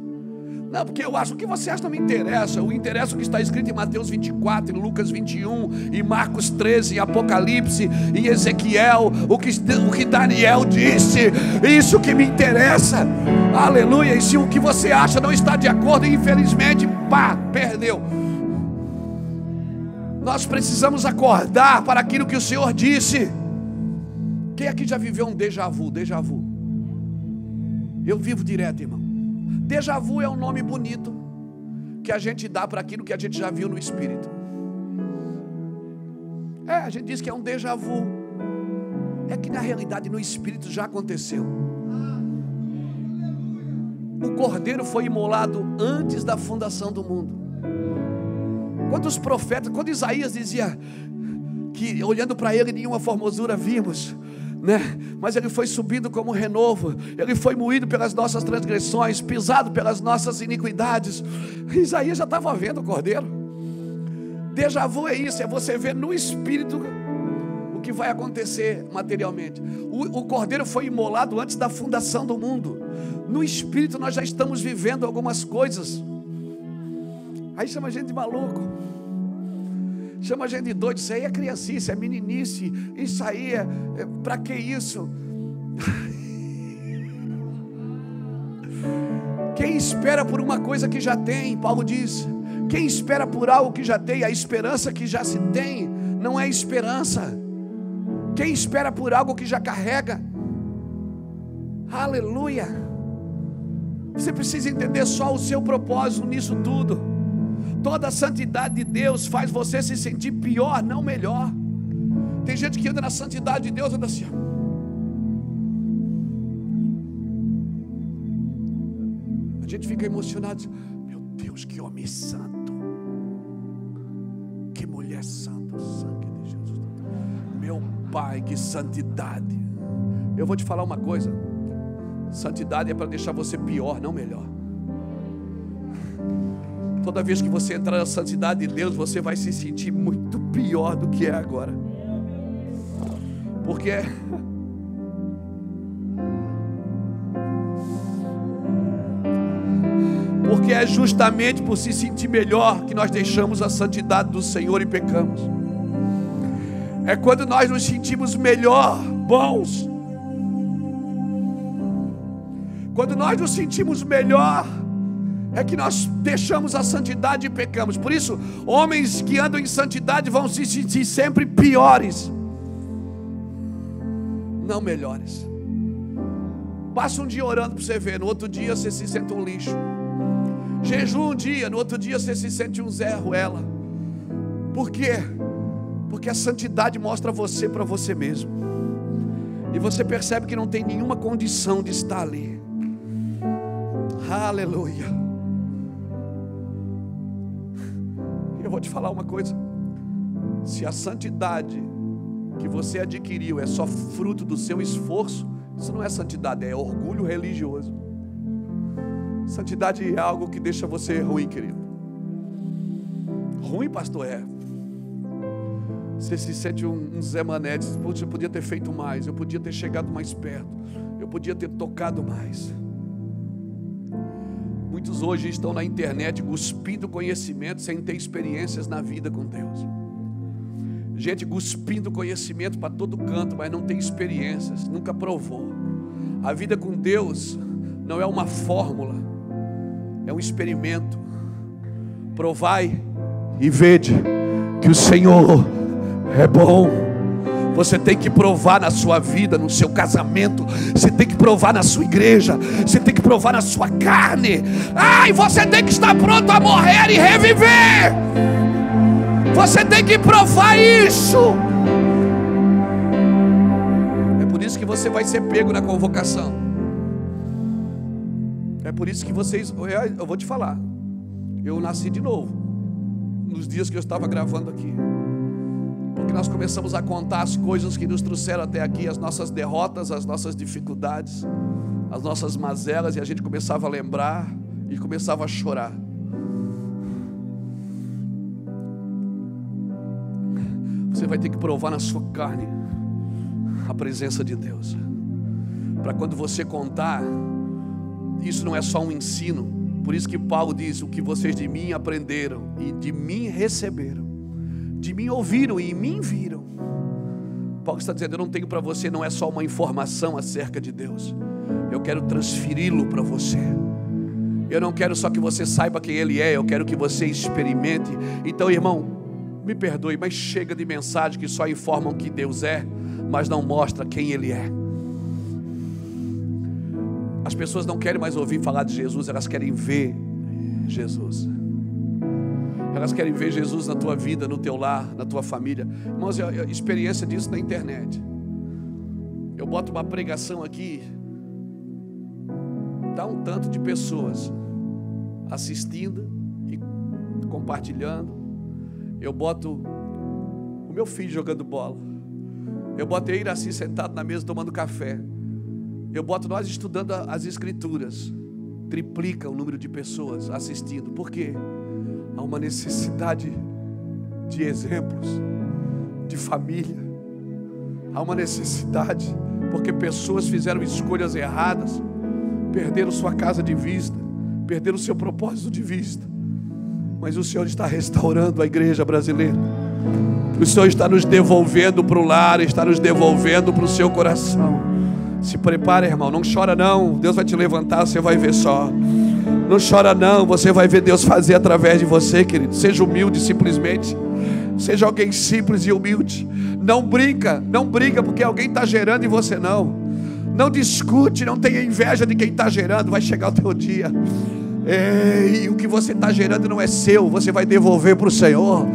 Não, porque eu acho que você acha não me interessa. O interessa o que está escrito em Mateus 24, em Lucas 21, em Marcos 13, em Apocalipse, em Ezequiel, o que, o que Daniel disse. Isso que me interessa. Aleluia. E se o que você acha não está de acordo, infelizmente, pá, perdeu. Nós precisamos acordar para aquilo que o Senhor disse. Quem aqui já viveu um déjà vu? Déjà vu. Eu vivo direto, irmão. Déjà vu é um nome bonito que a gente dá para aquilo que a gente já viu no espírito. É, a gente diz que é um déjà vu. É que na realidade no espírito já aconteceu. O cordeiro foi imolado antes da fundação do mundo. Quando os profetas, quando Isaías dizia que olhando para ele nenhuma formosura vimos, né? Mas ele foi subido como renovo, ele foi moído pelas nossas transgressões, pisado pelas nossas iniquidades. Isaías já estava vendo o cordeiro. Deja vu é isso, é você ver no espírito o que vai acontecer materialmente. O, o cordeiro foi imolado antes da fundação do mundo. No espírito nós já estamos vivendo algumas coisas. Aí chama a gente de maluco. Chama a gente de doido, isso aí é criancice, é meninice, isso aí é, é para que isso? Quem espera por uma coisa que já tem, Paulo diz, quem espera por algo que já tem, a esperança que já se tem, não é esperança. Quem espera por algo que já carrega, aleluia. Você precisa entender só o seu propósito nisso tudo. Toda a santidade de Deus faz você se sentir pior, não melhor. Tem gente que anda na santidade de Deus, anda assim. A gente fica emocionado. Meu Deus, que homem santo. Que mulher santa, sangue de Jesus. Meu Pai, que santidade. Eu vou te falar uma coisa. Santidade é para deixar você pior, não melhor. Toda vez que você entrar na santidade de Deus, você vai se sentir muito pior do que é agora. Porque Porque é justamente por se sentir melhor que nós deixamos a santidade do Senhor e pecamos. É quando nós nos sentimos melhor, bons. Quando nós nos sentimos melhor, é que nós deixamos a santidade e pecamos. Por isso, homens que andam em santidade vão se sentir sempre piores, não melhores. Passa um dia orando para você ver, no outro dia você se sente um lixo. Jejum um dia, no outro dia você se sente um Zé Ruela. Por quê? Porque a santidade mostra você para você mesmo. E você percebe que não tem nenhuma condição de estar ali. Aleluia. Vou te falar uma coisa: se a santidade que você adquiriu é só fruto do seu esforço, isso não é santidade, é orgulho religioso. Santidade é algo que deixa você ruim, querido. Ruim, pastor, é. Você se sente um, um Zé Mané, diz, eu podia ter feito mais, eu podia ter chegado mais perto, eu podia ter tocado mais. Muitos hoje estão na internet cuspindo conhecimento sem ter experiências na vida com Deus. Gente cuspindo conhecimento para todo canto, mas não tem experiências, nunca provou. A vida com Deus não é uma fórmula, é um experimento. Provai e vede que o Senhor é bom. Você tem que provar na sua vida, no seu casamento. Você tem que provar na sua igreja. Você tem que provar na sua carne. Ai, você tem que estar pronto a morrer e reviver. Você tem que provar isso. É por isso que você vai ser pego na convocação. É por isso que vocês. Eu vou te falar. Eu nasci de novo. Nos dias que eu estava gravando aqui. Porque nós começamos a contar as coisas que nos trouxeram até aqui, as nossas derrotas, as nossas dificuldades, as nossas mazelas, e a gente começava a lembrar e começava a chorar. Você vai ter que provar na sua carne a presença de Deus. Para quando você contar, isso não é só um ensino, Por isso que Paulo diz: o que vocês de mim aprenderam e de mim receberam, de mim ouviram e em mim viram. Paulo está dizendo: eu não tenho para você, não é só uma informação acerca de Deus, eu quero transferi-lo para você. Eu não quero só que você saiba quem Ele é, eu quero que você experimente. Então, irmão, me perdoe, mas chega de mensagem que só informam que Deus é, mas não mostra quem Ele é. As pessoas não querem mais ouvir falar de Jesus, elas querem ver Jesus. Elas querem ver Jesus na tua vida, no teu lar, na tua família. Irmãos, eu, experiência disso na internet. Eu boto uma pregação aqui, dá um tanto de pessoas assistindo e compartilhando. Eu boto o meu filho jogando bola. Eu boto ele assim sentado na mesa tomando café. Eu boto nós estudando as escrituras. Triplica o número de pessoas assistindo. Por quê? Há uma necessidade de exemplos, de família. Há uma necessidade, porque pessoas fizeram escolhas erradas, perderam sua casa de vista, perderam seu propósito de vista. Mas o Senhor está restaurando a igreja brasileira. O Senhor está nos devolvendo para o lar, está nos devolvendo para o seu coração. Se prepare, irmão. Não chora, não. Deus vai te levantar, você vai ver só. Não chora, não. Você vai ver Deus fazer através de você, querido. Seja humilde, simplesmente. Seja alguém simples e humilde. Não brinca, não brinca porque alguém está gerando e você não. Não discute, não tenha inveja de quem está gerando. Vai chegar o teu dia. Ei, o que você está gerando não é seu, você vai devolver para o Senhor.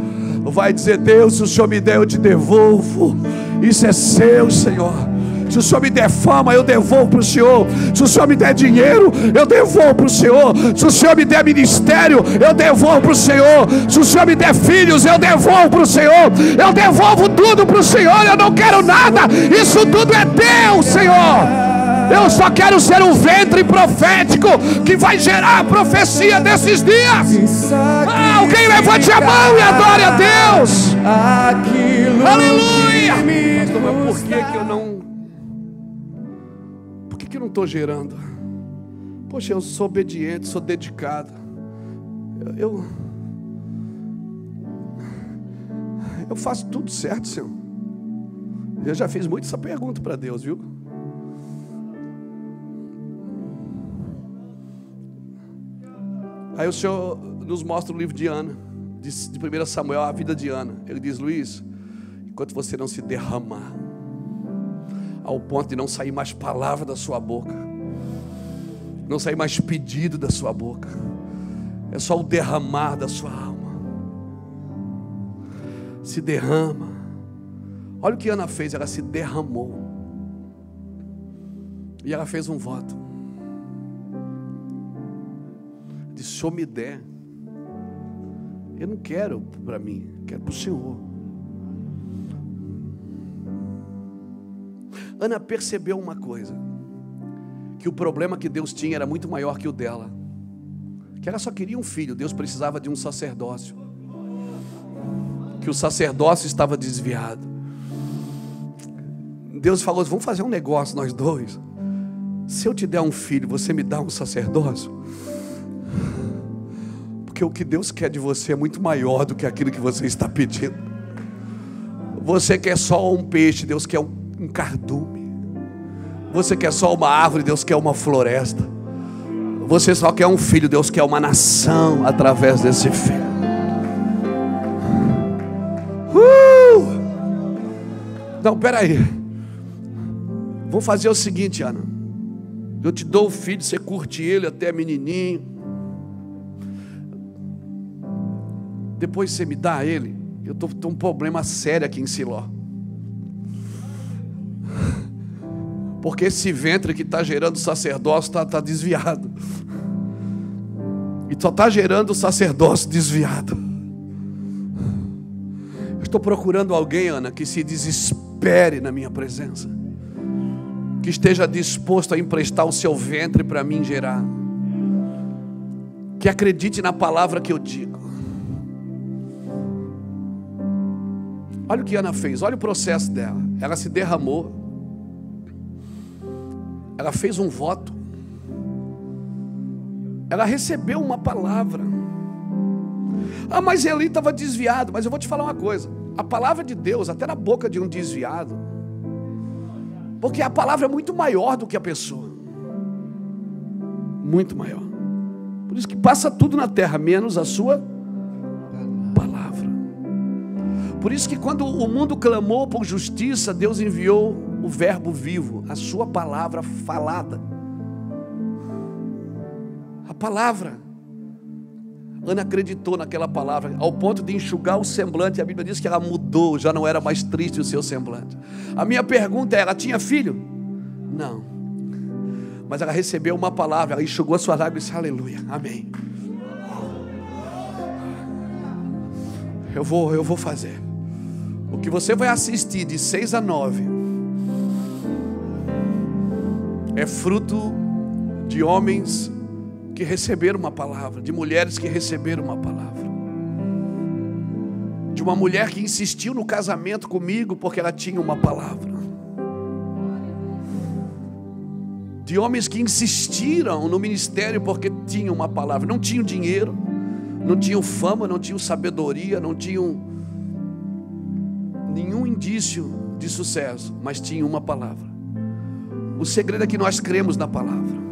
Vai dizer, Deus, se o Senhor me der, eu te devolvo. Isso é seu, Senhor. Se o Senhor me der fama, eu devolvo para o Senhor. Se o Senhor me der dinheiro, eu devolvo para o Senhor. Se o Senhor me der ministério, eu devolvo para o Senhor. Se o Senhor me der filhos, eu devolvo para o Senhor. Eu devolvo tudo para o Senhor. Eu não quero nada. Isso tudo é Deus, Senhor. Eu só quero ser um ventre profético que vai gerar a profecia desses dias. Ah, alguém levante a mão e adore a Deus. Aleluia. Mas por que, que eu não que não estou gerando? Poxa, eu sou obediente, sou dedicado. Eu, eu, eu faço tudo certo, Senhor. Eu já fiz muito essa pergunta para Deus, viu? Aí o Senhor nos mostra o livro de Ana, de 1 Samuel, a vida de Ana. Ele diz: Luiz, enquanto você não se derramar, ao ponto de não sair mais palavra da sua boca, não sair mais pedido da sua boca, é só o derramar da sua alma. Se derrama. Olha o que Ana fez, ela se derramou. E ela fez um voto. Disse: Se Senhor me der, eu não quero para mim, quero para o Senhor. Ana percebeu uma coisa: que o problema que Deus tinha era muito maior que o dela. Que ela só queria um filho, Deus precisava de um sacerdócio. Que o sacerdócio estava desviado. Deus falou: vamos fazer um negócio nós dois. Se eu te der um filho, você me dá um sacerdócio? Porque o que Deus quer de você é muito maior do que aquilo que você está pedindo. Você quer só um peixe, Deus quer um um cardume. Você quer só uma árvore, Deus quer uma floresta. Você só quer um filho, Deus quer uma nação através desse filho. Uh! Não, peraí. Vou fazer o seguinte, Ana. Eu te dou o filho, você curte ele até menininho. Depois você me dá ele. Eu estou com um problema sério aqui em Siló. Porque esse ventre que está gerando sacerdócio está tá desviado. E só está gerando sacerdócio desviado. Eu estou procurando alguém, Ana, que se desespere na minha presença. Que esteja disposto a emprestar o seu ventre para mim gerar. Que acredite na palavra que eu digo. Olha o que Ana fez, olha o processo dela. Ela se derramou ela fez um voto. ela recebeu uma palavra. Ah, mas Eli estava desviado. Mas eu vou te falar uma coisa: a palavra de Deus, até na boca de um desviado, porque a palavra é muito maior do que a pessoa, muito maior. Por isso que passa tudo na terra, menos a sua palavra. Por isso que quando o mundo clamou por justiça, Deus enviou o Verbo vivo, a sua palavra falada. A palavra. Ana acreditou naquela palavra, ao ponto de enxugar o semblante. A Bíblia diz que ela mudou, já não era mais triste o seu semblante. A minha pergunta é: ela tinha filho? Não. Mas ela recebeu uma palavra, ela enxugou a sua lágrima e disse: Aleluia, Amém. Eu vou, eu vou fazer. O que você vai assistir de 6 a 9 é fruto de homens que receberam uma palavra, de mulheres que receberam uma palavra, de uma mulher que insistiu no casamento comigo porque ela tinha uma palavra, de homens que insistiram no ministério porque tinham uma palavra, não tinham dinheiro, não tinham fama, não tinham sabedoria, não tinham nenhum indício de sucesso, mas tinham uma palavra. O segredo é que nós cremos na palavra.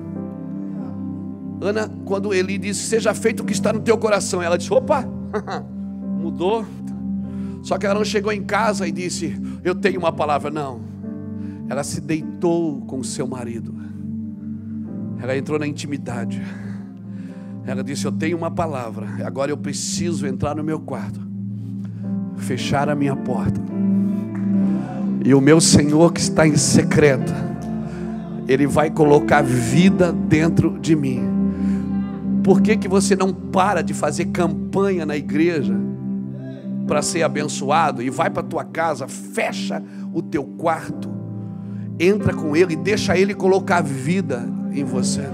Ana, quando Eli disse: Seja feito o que está no teu coração, ela disse: Opa, mudou. Só que ela não chegou em casa e disse: Eu tenho uma palavra. Não. Ela se deitou com seu marido. Ela entrou na intimidade. Ela disse: Eu tenho uma palavra. Agora eu preciso entrar no meu quarto, fechar a minha porta. E o meu Senhor que está em secreto, Ele vai colocar vida dentro de mim por que, que você não para de fazer campanha na igreja para ser abençoado e vai para tua casa, fecha o teu quarto, entra com ele e deixa ele colocar vida em você.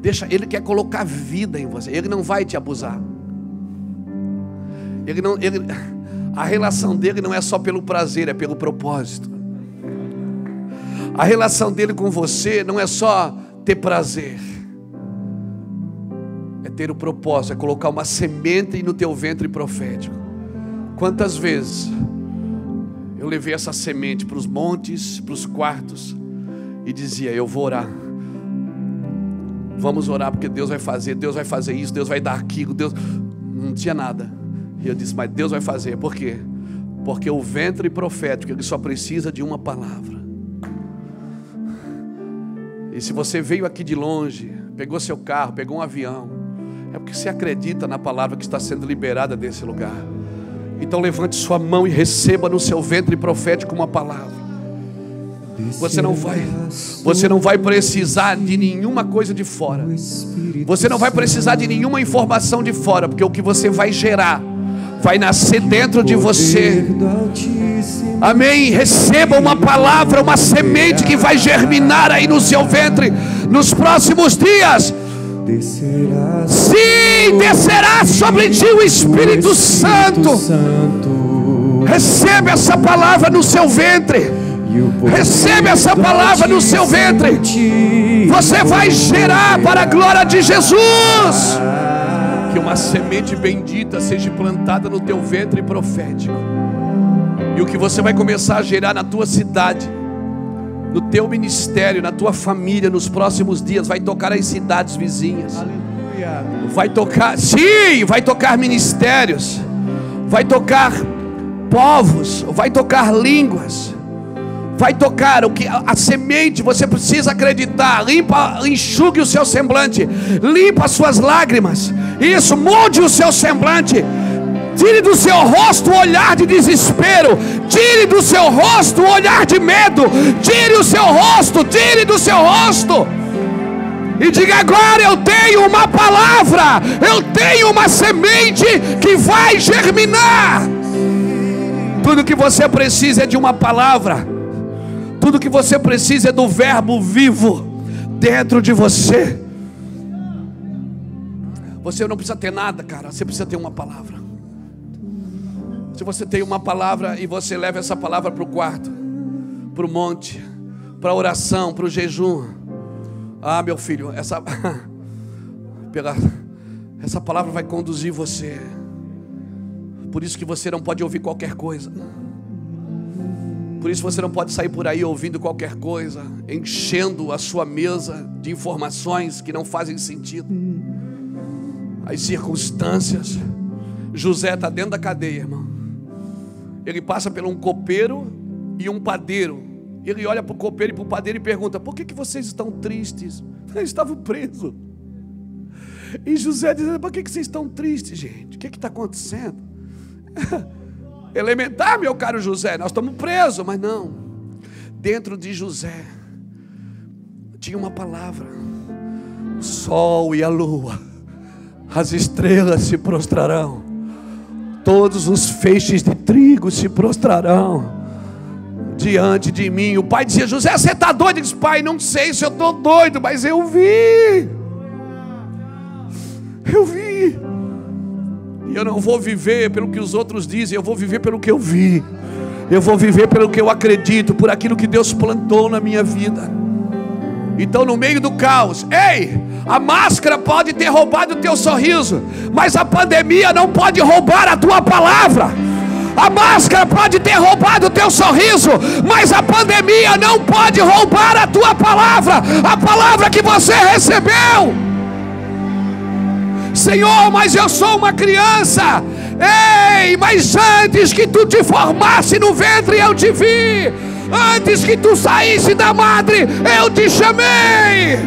Deixa, ele quer colocar vida em você. Ele não vai te abusar. Ele não, ele, a relação dele não é só pelo prazer, é pelo propósito. A relação dele com você não é só ter prazer ter o propósito, é colocar uma semente no teu ventre profético. Quantas vezes eu levei essa semente para os montes, para os quartos, e dizia: Eu vou orar. Vamos orar porque Deus vai fazer, Deus vai fazer isso, Deus vai dar aquilo, Deus. Não tinha nada. E eu disse: Mas Deus vai fazer. Por quê? Porque o ventre profético, ele só precisa de uma palavra. E se você veio aqui de longe, pegou seu carro, pegou um avião, é porque você acredita na palavra que está sendo liberada desse lugar. Então levante sua mão e receba no seu ventre profético uma palavra. Você não vai, você não vai precisar de nenhuma coisa de fora. Você não vai precisar de nenhuma informação de fora, porque o que você vai gerar vai nascer dentro de você. Amém. Receba uma palavra, uma semente que vai germinar aí no seu ventre nos próximos dias. Sim, descerá sobre ti o Espírito, Santo. Recebe essa palavra no seu ventre. Recebe essa palavra no seu ventre. Você vai gerar para a glória de Jesus. Que uma semente bendita seja plantada no teu ventre profético. E o que você vai começar a gerar na tua cidade no teu ministério, na tua família, nos próximos dias, vai tocar as cidades vizinhas. Aleluia. Vai tocar, sim, vai tocar ministérios, vai tocar povos, vai tocar línguas, vai tocar o que a, semente, você precisa acreditar, limpa, enxugue o seu semblante, limpa as suas lágrimas. Isso, mude o seu semblante. Tire do seu rosto o olhar de desespero. Tire do seu rosto o olhar de medo. Tire o seu rosto, tire do seu rosto. E diga agora: eu tenho uma palavra, eu tenho uma semente que vai germinar. Tudo que você precisa é de uma palavra. Tudo que você precisa é do verbo vivo dentro de você. Você não precisa ter nada, cara. Você precisa ter uma palavra. Se você tem uma palavra e você leva essa palavra para o quarto, para o monte, para a oração, para o jejum, Ah, meu filho, essa, pela, essa palavra vai conduzir você. Por isso que você não pode ouvir qualquer coisa. Por isso você não pode sair por aí ouvindo qualquer coisa, enchendo a sua mesa de informações que não fazem sentido. As circunstâncias. José está dentro da cadeia, irmão. Ele passa por um copeiro e um padeiro. Ele olha para o copeiro e para o padeiro e pergunta: Por que, que vocês estão tristes? Eles estavam presos. E José diz: Por que, que vocês estão tristes, gente? O que está acontecendo? Elementar, meu caro José, nós estamos presos, mas não. Dentro de José tinha uma palavra: o sol e a lua, as estrelas se prostrarão, todos os feixes de trigo se prostrarão diante de mim. O pai dizia: José, você está doido? Ele disse: Pai, não sei se eu estou doido, mas eu vi. Eu vi. Eu não vou viver pelo que os outros dizem, eu vou viver pelo que eu vi. Eu vou viver pelo que eu acredito, por aquilo que Deus plantou na minha vida. Então, no meio do caos, ei, a máscara pode ter roubado o teu sorriso, mas a pandemia não pode roubar a tua palavra. A máscara pode ter roubado o teu sorriso, mas a pandemia não pode roubar a tua palavra, a palavra que você recebeu. Senhor, mas eu sou uma criança. Ei, mas antes que tu te formasse no ventre, eu te vi. Antes que tu saísse da madre, eu te chamei.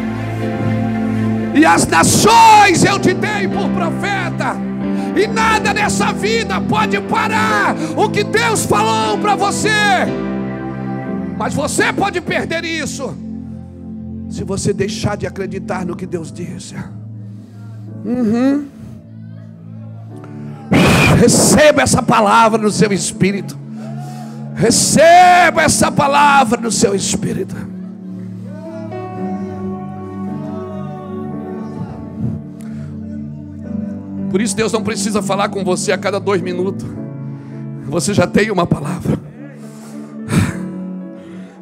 E as nações eu te dei por profeta e nada nessa vida pode parar o que Deus falou para você. Mas você pode perder isso se você deixar de acreditar no que Deus disse. Uhum. Receba essa palavra no seu espírito. Receba essa palavra no seu espírito. Por isso Deus não precisa falar com você a cada dois minutos. Você já tem uma palavra.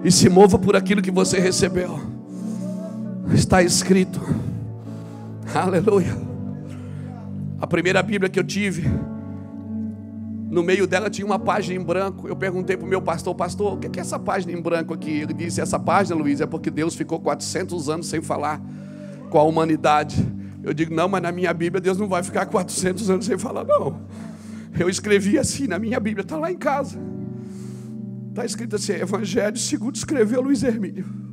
E se mova por aquilo que você recebeu. Está escrito. Aleluia. A primeira Bíblia que eu tive, no meio dela tinha uma página em branco. Eu perguntei para o meu pastor, pastor, o que é essa página em branco aqui? Ele disse: essa página, Luiz, é porque Deus ficou 400 anos sem falar com a humanidade. Eu digo, não, mas na minha Bíblia Deus não vai ficar 400 anos sem falar, não. Eu escrevi assim na minha Bíblia, está lá em casa. Está escrito assim: Evangelho segundo escreveu Luiz Hermínio.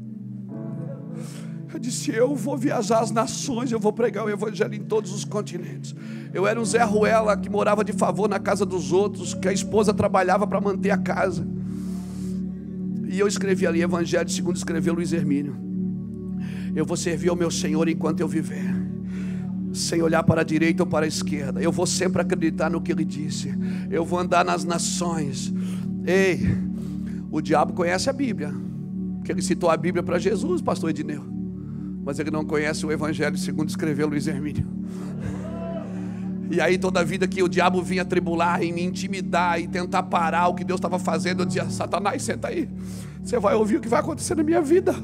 Eu disse: Eu vou viajar as nações, eu vou pregar o Evangelho em todos os continentes. Eu era um Zé Ruela que morava de favor na casa dos outros, que a esposa trabalhava para manter a casa. E eu escrevi ali Evangelho segundo escreveu Luiz Hermínio. Eu vou servir ao meu Senhor enquanto eu viver sem olhar para a direita ou para a esquerda. Eu vou sempre acreditar no que ele disse. Eu vou andar nas nações. Ei, o diabo conhece a Bíblia. Que ele citou a Bíblia para Jesus, pastor Edneu. Mas ele não conhece o Evangelho segundo escreveu Luiz Hermínio. E aí toda a vida que o diabo vinha tribular e me intimidar e tentar parar o que Deus estava fazendo, eu dizia, Satanás, senta aí. Você vai ouvir o que vai acontecer na minha vida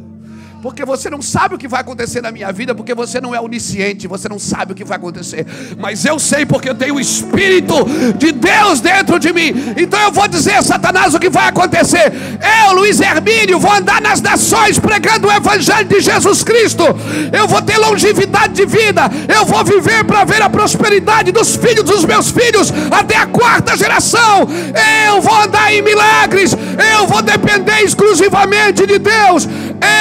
porque você não sabe o que vai acontecer na minha vida, porque você não é onisciente, você não sabe o que vai acontecer. Mas eu sei porque eu tenho o Espírito de Deus dentro de mim. Então eu vou dizer, Satanás, o que vai acontecer. Eu, Luiz Hermínio, vou andar nas nações pregando o Evangelho de Jesus Cristo. Eu vou ter longevidade de vida. Eu vou viver para ver a prosperidade dos filhos dos meus filhos até a quarta geração. Eu vou andar em milagres. Eu vou depender exclusivamente de Deus.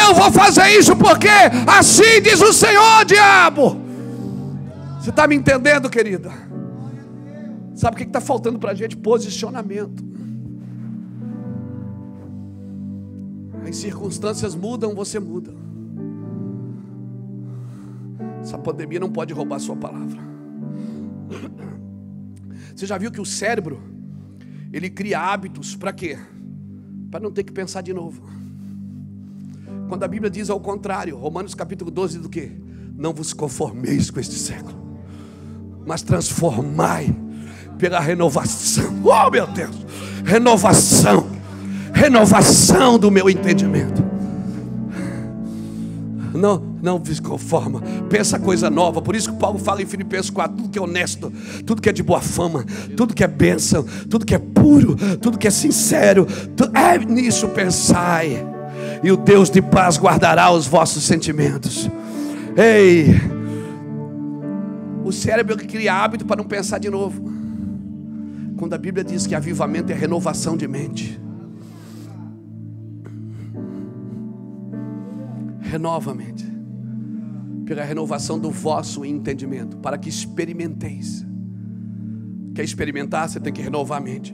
Eu vou fazer isso porque assim diz o Senhor, diabo. Você está me entendendo, querida? Sabe o que está faltando para a gente? Posicionamento. As circunstâncias mudam, você muda. Essa pandemia não pode roubar sua palavra. Você já viu que o cérebro ele cria hábitos para quê? Para não ter que pensar de novo. Quando a Bíblia diz ao contrário, Romanos capítulo 12 do que? Não vos conformeis com este século, mas transformai pela renovação. Oh meu Deus! Renovação, renovação do meu entendimento. Não, Não se conforma, pensa coisa nova. Por isso que Paulo fala em Filipenses 4: tudo que é honesto, tudo que é de boa fama, tudo que é bênção, tudo que é puro, tudo que é sincero, é nisso pensai. E o Deus de paz guardará os vossos sentimentos. Ei, o cérebro cria hábito para não pensar de novo. Quando a Bíblia diz que avivamento é renovação de mente. Renova a mente pela renovação do vosso entendimento, para que experimenteis. Quer experimentar, você tem que renovar a mente.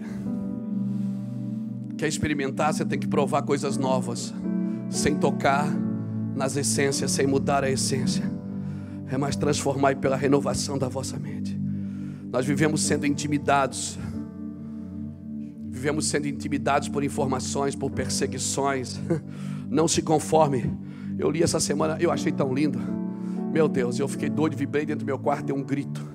Quer experimentar, você tem que provar coisas novas, sem tocar nas essências, sem mudar a essência. É mais transformar pela renovação da vossa mente. Nós vivemos sendo intimidados, vivemos sendo intimidados por informações, por perseguições. Não se conforme. Eu li essa semana, eu achei tão lindo. Meu Deus, eu fiquei doido, vibrei dentro do meu quarto, dei um grito.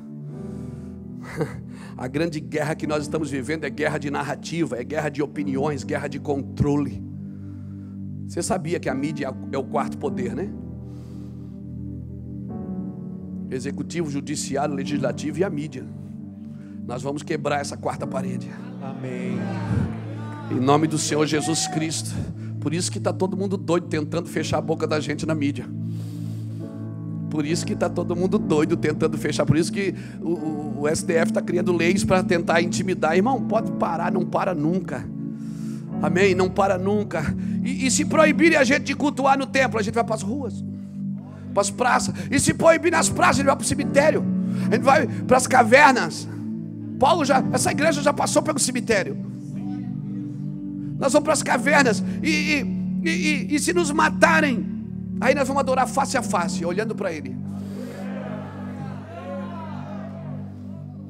A grande guerra que nós estamos vivendo é guerra de narrativa, é guerra de opiniões, guerra de controle. Você sabia que a mídia é o quarto poder, né? Executivo, judiciário, legislativo e a mídia. Nós vamos quebrar essa quarta parede. Amém. Em nome do Senhor Jesus Cristo. Por isso que está todo mundo doido tentando fechar a boca da gente na mídia. Por isso que está todo mundo doido tentando fechar. Por isso que o, o, o STF está criando leis para tentar intimidar. Irmão, pode parar, não para nunca. Amém? Não para nunca. E, e se proibirem a gente de cultuar no templo, a gente vai para as ruas, para as praças. E se proibir nas praças, a gente vai para o cemitério. A gente vai para as cavernas. Paulo já, essa igreja já passou pelo cemitério. Nós vamos para as cavernas. E, e, e, e se nos matarem, Aí nós vamos adorar face a face, olhando para Ele.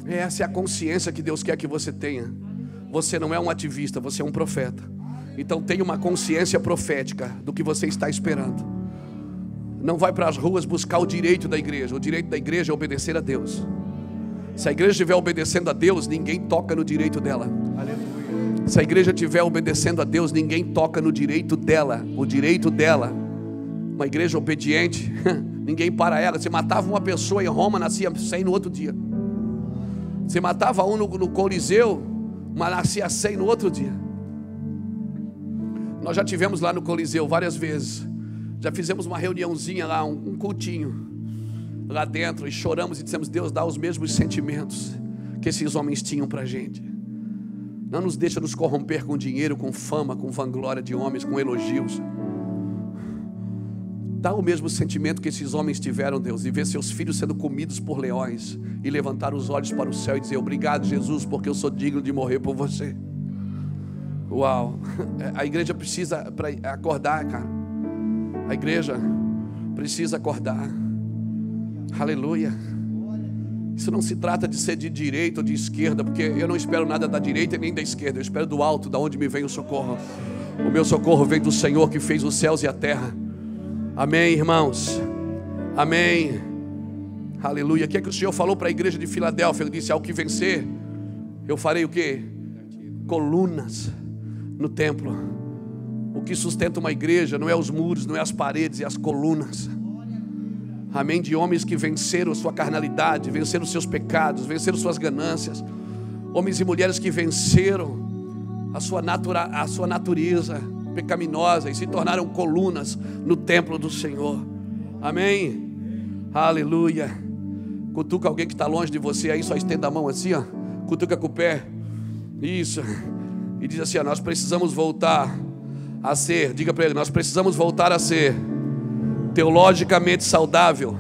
Essa é a consciência que Deus quer que você tenha. Você não é um ativista, você é um profeta. Então tenha uma consciência profética do que você está esperando. Não vai para as ruas buscar o direito da igreja. O direito da igreja é obedecer a Deus. Se a igreja estiver obedecendo a Deus, ninguém toca no direito dela. Se a igreja estiver obedecendo a Deus, ninguém toca no direito dela. O direito dela uma igreja obediente, ninguém para ela. Você matava uma pessoa em Roma, nascia 100 no outro dia. Você matava um no, no Coliseu, mas nascia 100 no outro dia. Nós já tivemos lá no Coliseu várias vezes. Já fizemos uma reuniãozinha lá, um, um cultinho lá dentro e choramos e dissemos: Deus dá os mesmos sentimentos que esses homens tinham para gente. Não nos deixa nos corromper com dinheiro, com fama, com vanglória de homens, com elogios. Dá o mesmo sentimento que esses homens tiveram, Deus, de ver seus filhos sendo comidos por leões e levantar os olhos para o céu e dizer: Obrigado, Jesus, porque eu sou digno de morrer por você. Uau, a igreja precisa acordar, cara. A igreja precisa acordar. Aleluia. Isso não se trata de ser de direita ou de esquerda, porque eu não espero nada da direita nem da esquerda, eu espero do alto, da onde me vem o socorro. O meu socorro vem do Senhor que fez os céus e a terra. Amém, irmãos. Amém. Aleluia. O que é que o Senhor falou para a igreja de Filadélfia? Ele disse: Ao que vencer, eu farei o que? Colunas no templo. O que sustenta uma igreja não é os muros, não é as paredes, é as colunas. Amém. De homens que venceram sua carnalidade, venceram seus pecados, venceram suas ganâncias. Homens e mulheres que venceram a sua, natura, a sua natureza pecaminosa e se tornaram colunas no templo do Senhor. Amém? Aleluia. Cutuca alguém que está longe de você aí, só estenda a mão assim, ó. Cutuca com o pé. Isso. E diz assim: ó, nós precisamos voltar a ser, diga para ele, nós precisamos voltar a ser teologicamente saudável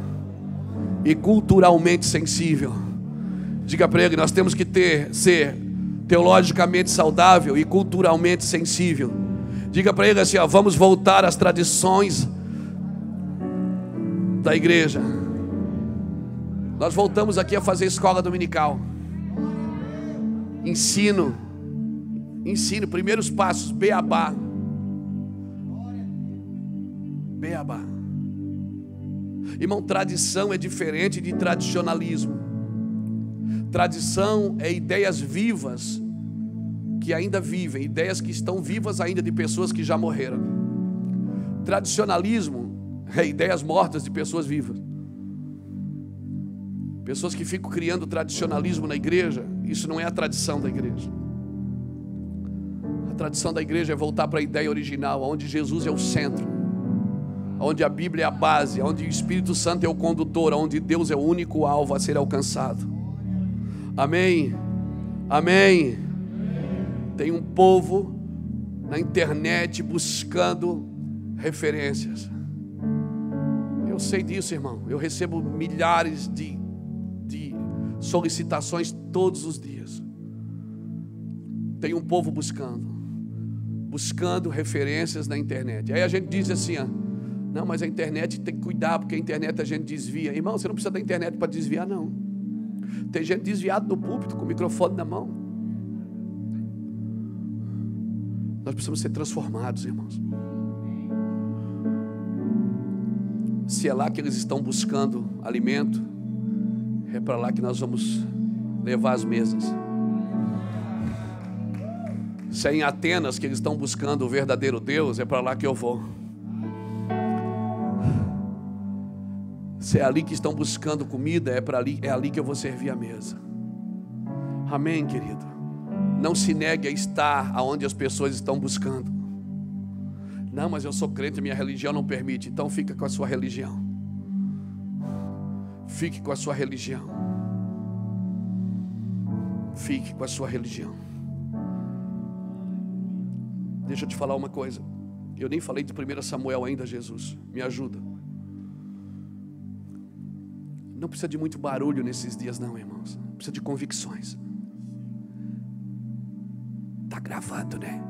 e culturalmente sensível. Diga para ele, nós temos que ter ser teologicamente saudável e culturalmente sensível. Diga para ele assim: ó, vamos voltar às tradições da igreja. Nós voltamos aqui a fazer escola dominical. Ensino. Ensino, primeiros passos, beabá. Beabá. Irmão, tradição é diferente de tradicionalismo. Tradição é ideias vivas que ainda vivem, ideias que estão vivas ainda de pessoas que já morreram. Tradicionalismo É ideias mortas de pessoas vivas. Pessoas que ficam criando tradicionalismo na igreja, isso não é a tradição da igreja. A tradição da igreja é voltar para a ideia original, onde Jesus é o centro, onde a Bíblia é a base, onde o Espírito Santo é o condutor, onde Deus é o único alvo a ser alcançado. Amém. Amém. Tem um povo na internet buscando referências. Eu sei disso, irmão. Eu recebo milhares de, de solicitações todos os dias. Tem um povo buscando, buscando referências na internet. Aí a gente diz assim: ó, não, mas a internet tem que cuidar, porque a internet a gente desvia. Irmão, você não precisa da internet para desviar, não. Tem gente desviada no púlpito com o microfone na mão. Nós precisamos ser transformados, irmãos. Se é lá que eles estão buscando alimento, é para lá que nós vamos levar as mesas. Se é em Atenas que eles estão buscando o verdadeiro Deus, é para lá que eu vou. Se é ali que estão buscando comida, é para ali, é ali que eu vou servir a mesa. Amém, querido. Não se negue a estar aonde as pessoas estão buscando. Não, mas eu sou crente, minha religião não permite. Então fica com a sua religião. Fique com a sua religião. Fique com a sua religião. Deixa eu te falar uma coisa. Eu nem falei de 1 Samuel ainda, Jesus. Me ajuda. Não precisa de muito barulho nesses dias, não, irmãos. Precisa de convicções. Gravando, né?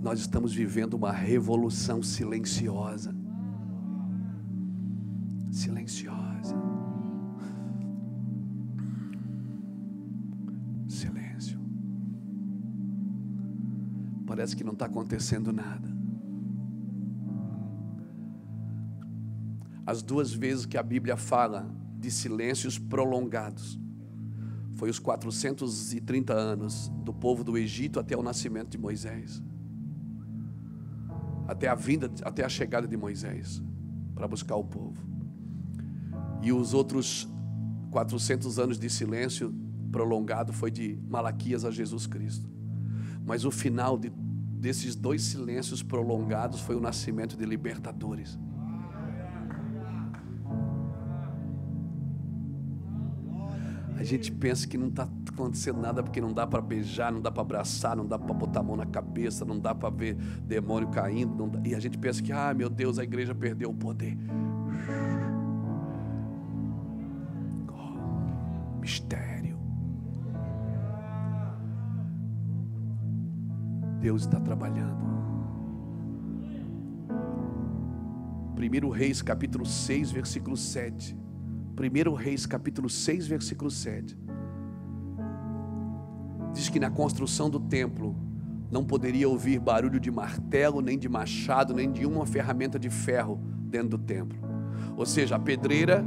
nós estamos vivendo uma revolução silenciosa. Silenciosa. Silêncio. Parece que não está acontecendo nada. As duas vezes que a Bíblia fala de silêncios prolongados, foi os 430 anos do povo do Egito até o nascimento de Moisés até a vinda, até a chegada de Moisés para buscar o povo. E os outros 400 anos de silêncio prolongado foi de Malaquias a Jesus Cristo. Mas o final de, desses dois silêncios prolongados foi o nascimento de libertadores. A gente pensa que não está acontecendo nada porque não dá para beijar, não dá para abraçar, não dá para botar a mão na cabeça, não dá para ver demônio caindo. E a gente pensa que, ah, meu Deus, a igreja perdeu o poder. Oh, mistério. Deus está trabalhando. 1 Reis capítulo 6, versículo 7. 1 Reis capítulo 6, versículo 7. Diz que na construção do templo não poderia ouvir barulho de martelo, nem de machado, nem de uma ferramenta de ferro dentro do templo. Ou seja, a pedreira,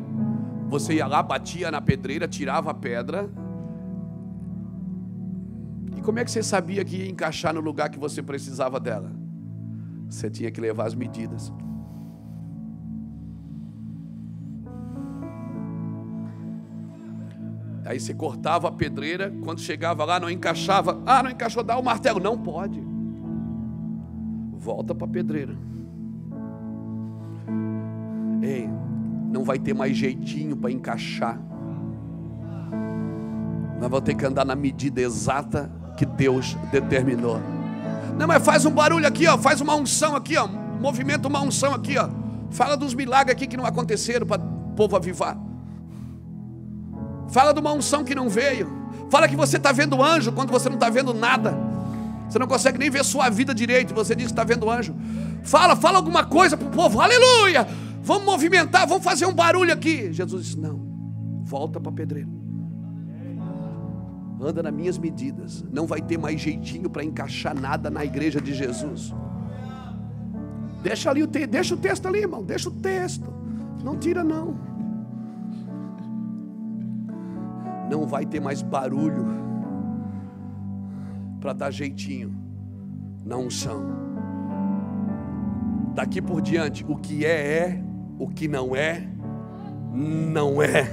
você ia lá, batia na pedreira, tirava a pedra. E como é que você sabia que ia encaixar no lugar que você precisava dela? Você tinha que levar as medidas. Aí você cortava a pedreira, quando chegava lá não encaixava. Ah, não encaixou, dá o martelo. Não pode. Volta para a pedreira. Ei, não vai ter mais jeitinho para encaixar. Nós vamos ter que andar na medida exata que Deus determinou. Não, mas faz um barulho aqui, ó, faz uma unção aqui, ó, movimenta uma unção aqui, ó. Fala dos milagres aqui que não aconteceram para o povo avivar. Fala de uma unção que não veio. Fala que você está vendo anjo quando você não está vendo nada. Você não consegue nem ver sua vida direito. Você diz que está vendo anjo. Fala, fala alguma coisa para o povo. Aleluia! Vamos movimentar, vamos fazer um barulho aqui. Jesus disse: Não, volta para a pedreira. Anda nas minhas medidas. Não vai ter mais jeitinho para encaixar nada na igreja de Jesus. Deixa ali o te... deixa o texto ali, irmão. Deixa o texto. Não tira não. Não vai ter mais barulho para dar jeitinho na unção. Daqui por diante, o que é, é, o que não é, não é.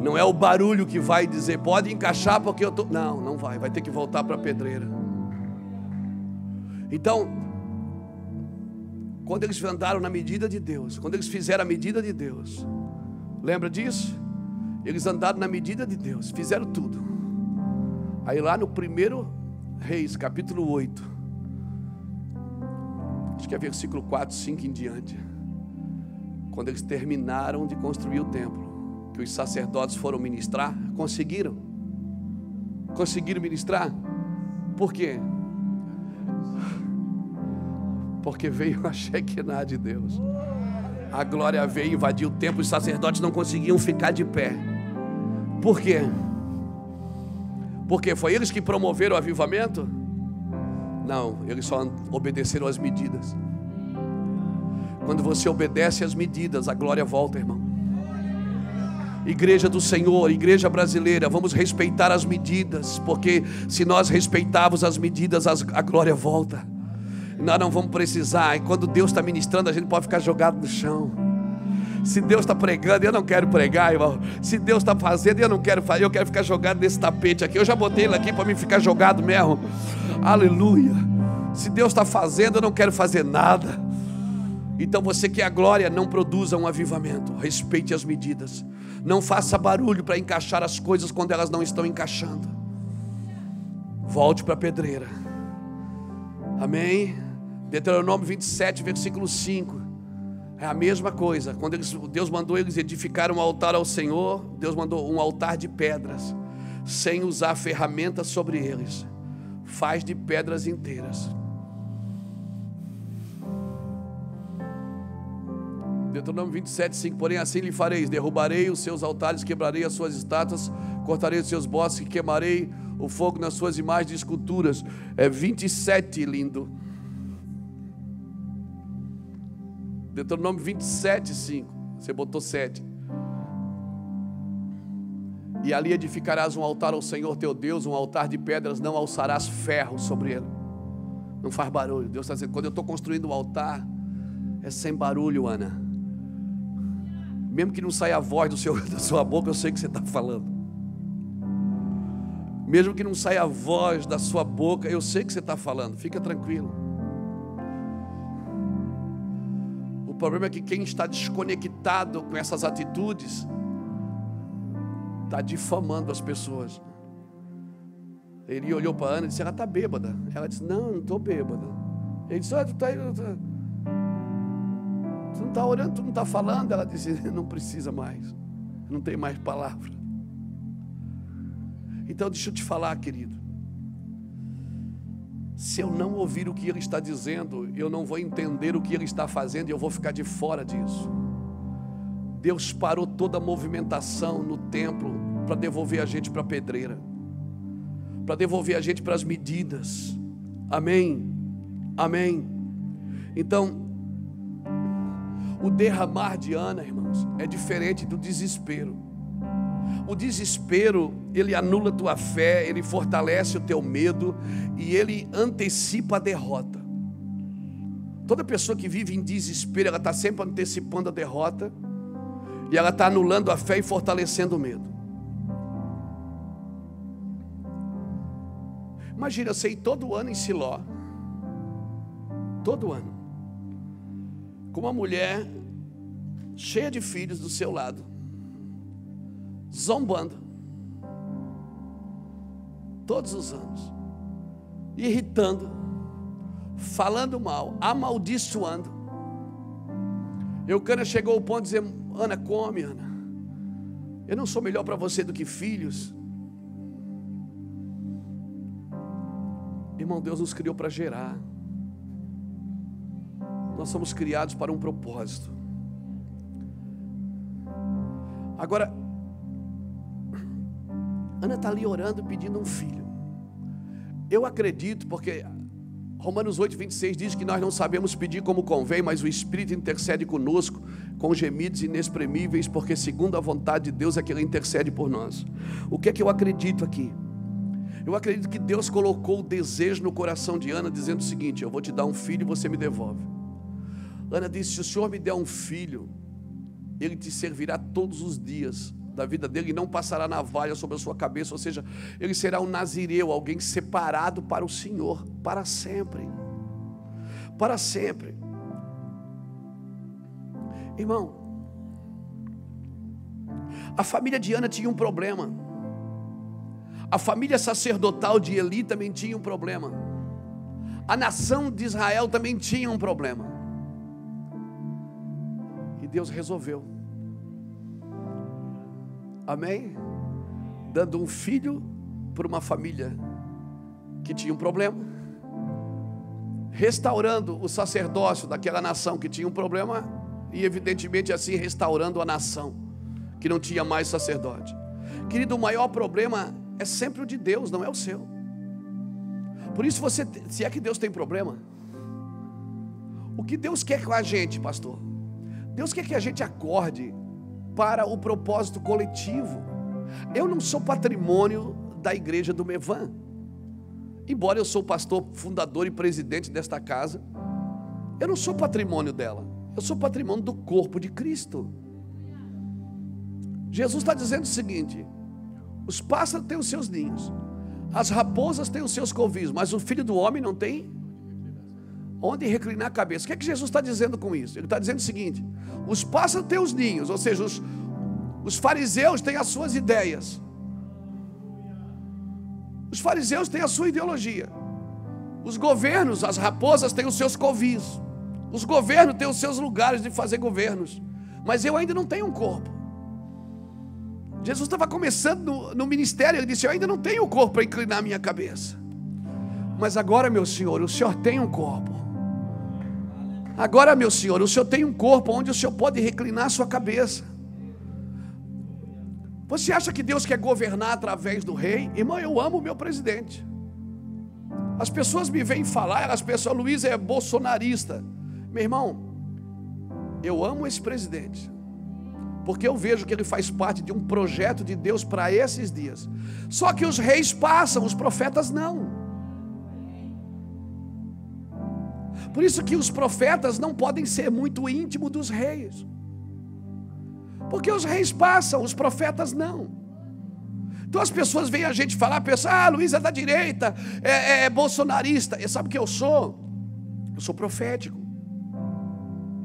Não é o barulho que vai dizer, pode encaixar porque eu tô. Não, não vai, vai ter que voltar para a pedreira. Então, quando eles andaram na medida de Deus, quando eles fizeram a medida de Deus, lembra disso? Eles andaram na medida de Deus, fizeram tudo. Aí lá no primeiro Reis, capítulo 8, acho que é versículo 4, 5 em diante, quando eles terminaram de construir o templo, que os sacerdotes foram ministrar, conseguiram? Conseguiram ministrar? Por quê? Porque veio a Shekinah de Deus. A glória veio invadir o templo, os sacerdotes não conseguiam ficar de pé. Por quê? Porque foi eles que promoveram o avivamento? Não, eles só obedeceram às medidas. Quando você obedece às medidas, a glória volta, irmão. Igreja do Senhor, igreja brasileira, vamos respeitar as medidas, porque se nós respeitarmos as medidas, a glória volta. Nós não vamos precisar, e quando Deus está ministrando, a gente pode ficar jogado no chão. Se Deus está pregando, eu não quero pregar, irmão. Se Deus está fazendo, eu não quero fazer, eu quero ficar jogado nesse tapete aqui. Eu já botei ele aqui para mim ficar jogado mesmo. Aleluia. Se Deus está fazendo, eu não quero fazer nada. Então você que é a glória, não produza um avivamento. Respeite as medidas. Não faça barulho para encaixar as coisas quando elas não estão encaixando. Volte para a pedreira. Amém. Deuteronômio 27, versículo 5. É a mesma coisa. Quando eles, Deus mandou eles edificar um altar ao Senhor, Deus mandou um altar de pedras, sem usar ferramentas sobre eles. Faz de pedras inteiras. Deuteronômio 27, 5. Porém, assim lhe fareis: derrubarei os seus altares, quebrarei as suas estátuas, cortarei os seus bosques, queimarei o fogo nas suas imagens de esculturas. É 27, lindo. Deuteronômio 27, 5. Você botou 7. E ali edificarás um altar ao Senhor teu Deus, um altar de pedras, não alçarás ferro sobre ele. Não faz barulho. Deus está dizendo: quando eu estou construindo um altar, é sem barulho, Ana. Mesmo que não saia a voz do seu, da sua boca, eu sei que você está falando. Mesmo que não saia a voz da sua boca, eu sei que você está falando. Fica tranquilo. Problema é que quem está desconectado com essas atitudes está difamando as pessoas. Ele olhou para Ana e disse: Ela está bêbada. Ela disse: Não, não estou bêbada. Ele disse: tu, tá, tu, tu não está orando, tu não está falando. Ela disse: Não precisa mais. Não tem mais palavra. Então, deixa eu te falar, querido se eu não ouvir o que ele está dizendo, eu não vou entender o que ele está fazendo e eu vou ficar de fora disso. Deus parou toda a movimentação no templo para devolver a gente para a pedreira, para devolver a gente para as medidas. Amém. Amém. Então, o derramar de Ana, irmãos, é diferente do desespero. O desespero, ele anula tua fé, ele fortalece o teu medo e ele antecipa a derrota. Toda pessoa que vive em desespero, ela está sempre antecipando a derrota e ela está anulando a fé e fortalecendo o medo. Imagina, você ir todo ano em Siló, todo ano, com uma mulher cheia de filhos do seu lado, zombando. Todos os anos. Irritando, falando mal, amaldiçoando. Eucana chegou ao ponto de dizer: Ana, come, Ana. Eu não sou melhor para você do que filhos. Irmão, Deus nos criou para gerar. Nós somos criados para um propósito. Agora, Ana está ali orando, pedindo um filho. Eu acredito, porque Romanos 8, 26 diz que nós não sabemos pedir como convém, mas o Espírito intercede conosco com gemidos inexprimíveis, porque segundo a vontade de Deus é que Ele intercede por nós. O que é que eu acredito aqui? Eu acredito que Deus colocou o desejo no coração de Ana, dizendo o seguinte: Eu vou te dar um filho e você me devolve. Ana disse: Se o Senhor me der um filho, ele te servirá todos os dias da vida dele e não passará navalha sobre a sua cabeça, ou seja, ele será um nazireu, alguém separado para o Senhor, para sempre. Para sempre. Irmão, a família de Ana tinha um problema. A família sacerdotal de Eli também tinha um problema. A nação de Israel também tinha um problema. E Deus resolveu. Amém? Dando um filho para uma família que tinha um problema, restaurando o sacerdócio daquela nação que tinha um problema, e evidentemente assim restaurando a nação que não tinha mais sacerdote. Querido, o maior problema é sempre o de Deus, não é o seu. Por isso você, se é que Deus tem problema, o que Deus quer com a gente, pastor? Deus quer que a gente acorde para o propósito coletivo. Eu não sou patrimônio da igreja do Mevan. Embora eu sou pastor fundador e presidente desta casa, eu não sou patrimônio dela. Eu sou patrimônio do corpo de Cristo. Jesus está dizendo o seguinte: os pássaros têm os seus ninhos, as raposas têm os seus covis, mas o filho do homem não tem onde reclinar a cabeça. O que é que Jesus está dizendo com isso? Ele está dizendo o seguinte: os pássaros têm os ninhos, ou seja, os, os fariseus têm as suas ideias. Os fariseus têm a sua ideologia. Os governos, as raposas têm os seus covis. Os governos têm os seus lugares de fazer governos. Mas eu ainda não tenho um corpo. Jesus estava começando no, no ministério, ele disse: Eu ainda não tenho um corpo para inclinar a minha cabeça. Mas agora, meu Senhor, o Senhor tem um corpo. Agora, meu Senhor, o Senhor tem um corpo onde o Senhor pode reclinar a sua cabeça. Você acha que Deus quer governar através do rei? Irmão, eu amo o meu presidente. As pessoas me vêm falar, as pessoas, Luiz é bolsonarista. Meu irmão, eu amo esse presidente. Porque eu vejo que ele faz parte de um projeto de Deus para esses dias. Só que os reis passam, os profetas não. Por isso que os profetas não podem ser muito íntimos dos reis. Porque os reis passam, os profetas não. Então as pessoas veem a gente falar, pensam, ah, Luiz é da direita, é, é, é bolsonarista. E sabe o que eu sou? Eu sou profético.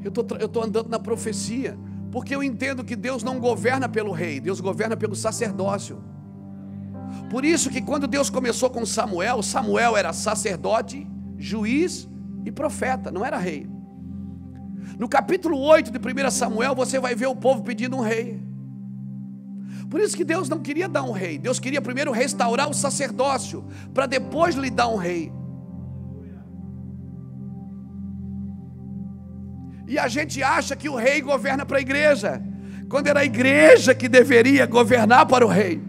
Eu tô, estou andando na profecia. Porque eu entendo que Deus não governa pelo rei, Deus governa pelo sacerdócio. Por isso que quando Deus começou com Samuel, Samuel era sacerdote, juiz e profeta, não era rei. No capítulo 8 de 1 Samuel, você vai ver o povo pedindo um rei. Por isso que Deus não queria dar um rei, Deus queria primeiro restaurar o sacerdócio, para depois lhe dar um rei. E a gente acha que o rei governa para a igreja, quando era a igreja que deveria governar para o rei.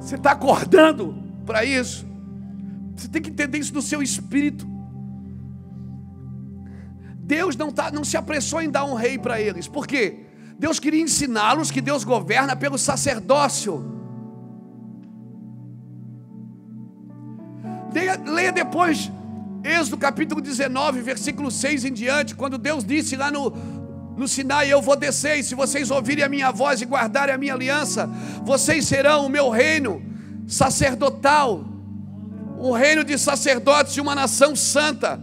Você está acordando para isso? Você tem que entender isso no seu espírito. Deus não, tá, não se apressou em dar um rei para eles, por quê? Deus queria ensiná-los que Deus governa pelo sacerdócio. Leia, leia depois Êxodo capítulo 19, versículo 6 em diante, quando Deus disse lá no, no Sinai: Eu vou descer, e se vocês ouvirem a minha voz e guardarem a minha aliança, vocês serão o meu reino sacerdotal, um reino de sacerdotes de uma nação santa.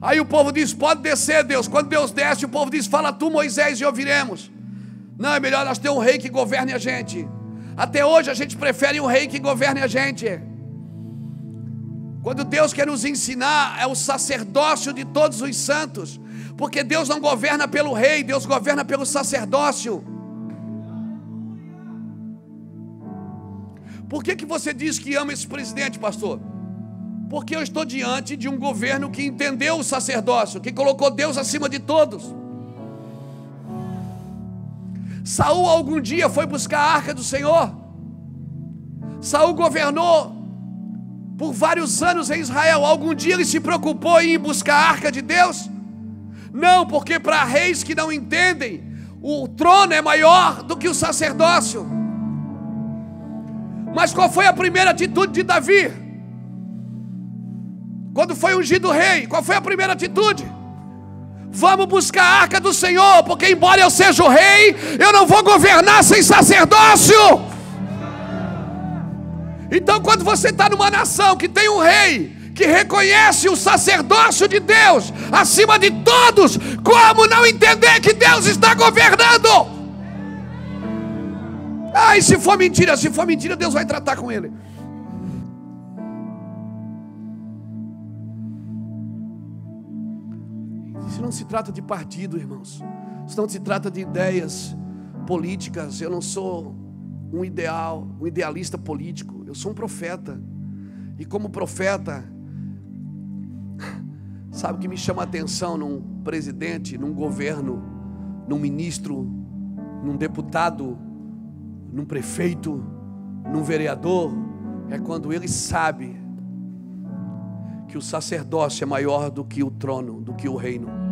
Aí o povo diz: Pode descer, Deus. Quando Deus desce, o povo diz: Fala tu, Moisés, e ouviremos. Não, é melhor nós ter um rei que governe a gente. Até hoje a gente prefere um rei que governe a gente. Quando Deus quer nos ensinar, é o sacerdócio de todos os santos, porque Deus não governa pelo rei, Deus governa pelo sacerdócio. Por que, que você diz que ama esse presidente, pastor? Porque eu estou diante de um governo que entendeu o sacerdócio, que colocou Deus acima de todos. Saul algum dia foi buscar a arca do Senhor. Saul governou por vários anos em Israel. Algum dia ele se preocupou em buscar a arca de Deus? Não, porque para reis que não entendem, o trono é maior do que o sacerdócio. Mas qual foi a primeira atitude de Davi? Quando foi ungido rei, qual foi a primeira atitude? Vamos buscar a arca do Senhor, porque embora eu seja o rei, eu não vou governar sem sacerdócio. Então, quando você está numa nação que tem um rei, que reconhece o sacerdócio de Deus acima de todos, como não entender que Deus está governando? Ah, e se for mentira, se for mentira, Deus vai tratar com ele. Isso não se trata de partido, irmãos. Isso não se trata de ideias políticas. Eu não sou um ideal, um idealista político. Eu sou um profeta. E como profeta, sabe o que me chama a atenção num presidente, num governo, num ministro, num deputado, num prefeito, num vereador, é quando ele sabe que o sacerdócio é maior do que o trono, do que o reino.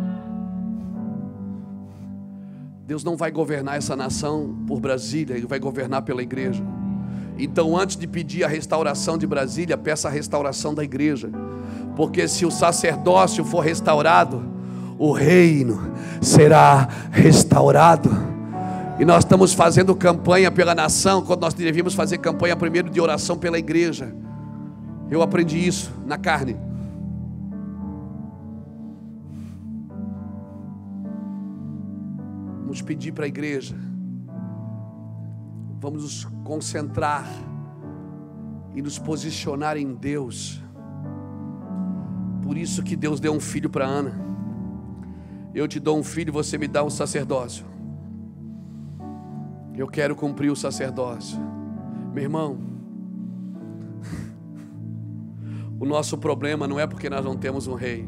Deus não vai governar essa nação por Brasília, Ele vai governar pela igreja. Então, antes de pedir a restauração de Brasília, peça a restauração da igreja, porque se o sacerdócio for restaurado, o reino será restaurado. E nós estamos fazendo campanha pela nação, quando nós devíamos fazer campanha primeiro de oração pela igreja. Eu aprendi isso na carne. Vamos pedir para a igreja. Vamos nos concentrar e nos posicionar em Deus. Por isso que Deus deu um filho para Ana. Eu te dou um filho, você me dá um sacerdócio. Eu quero cumprir o sacerdócio. Meu irmão, o nosso problema não é porque nós não temos um rei,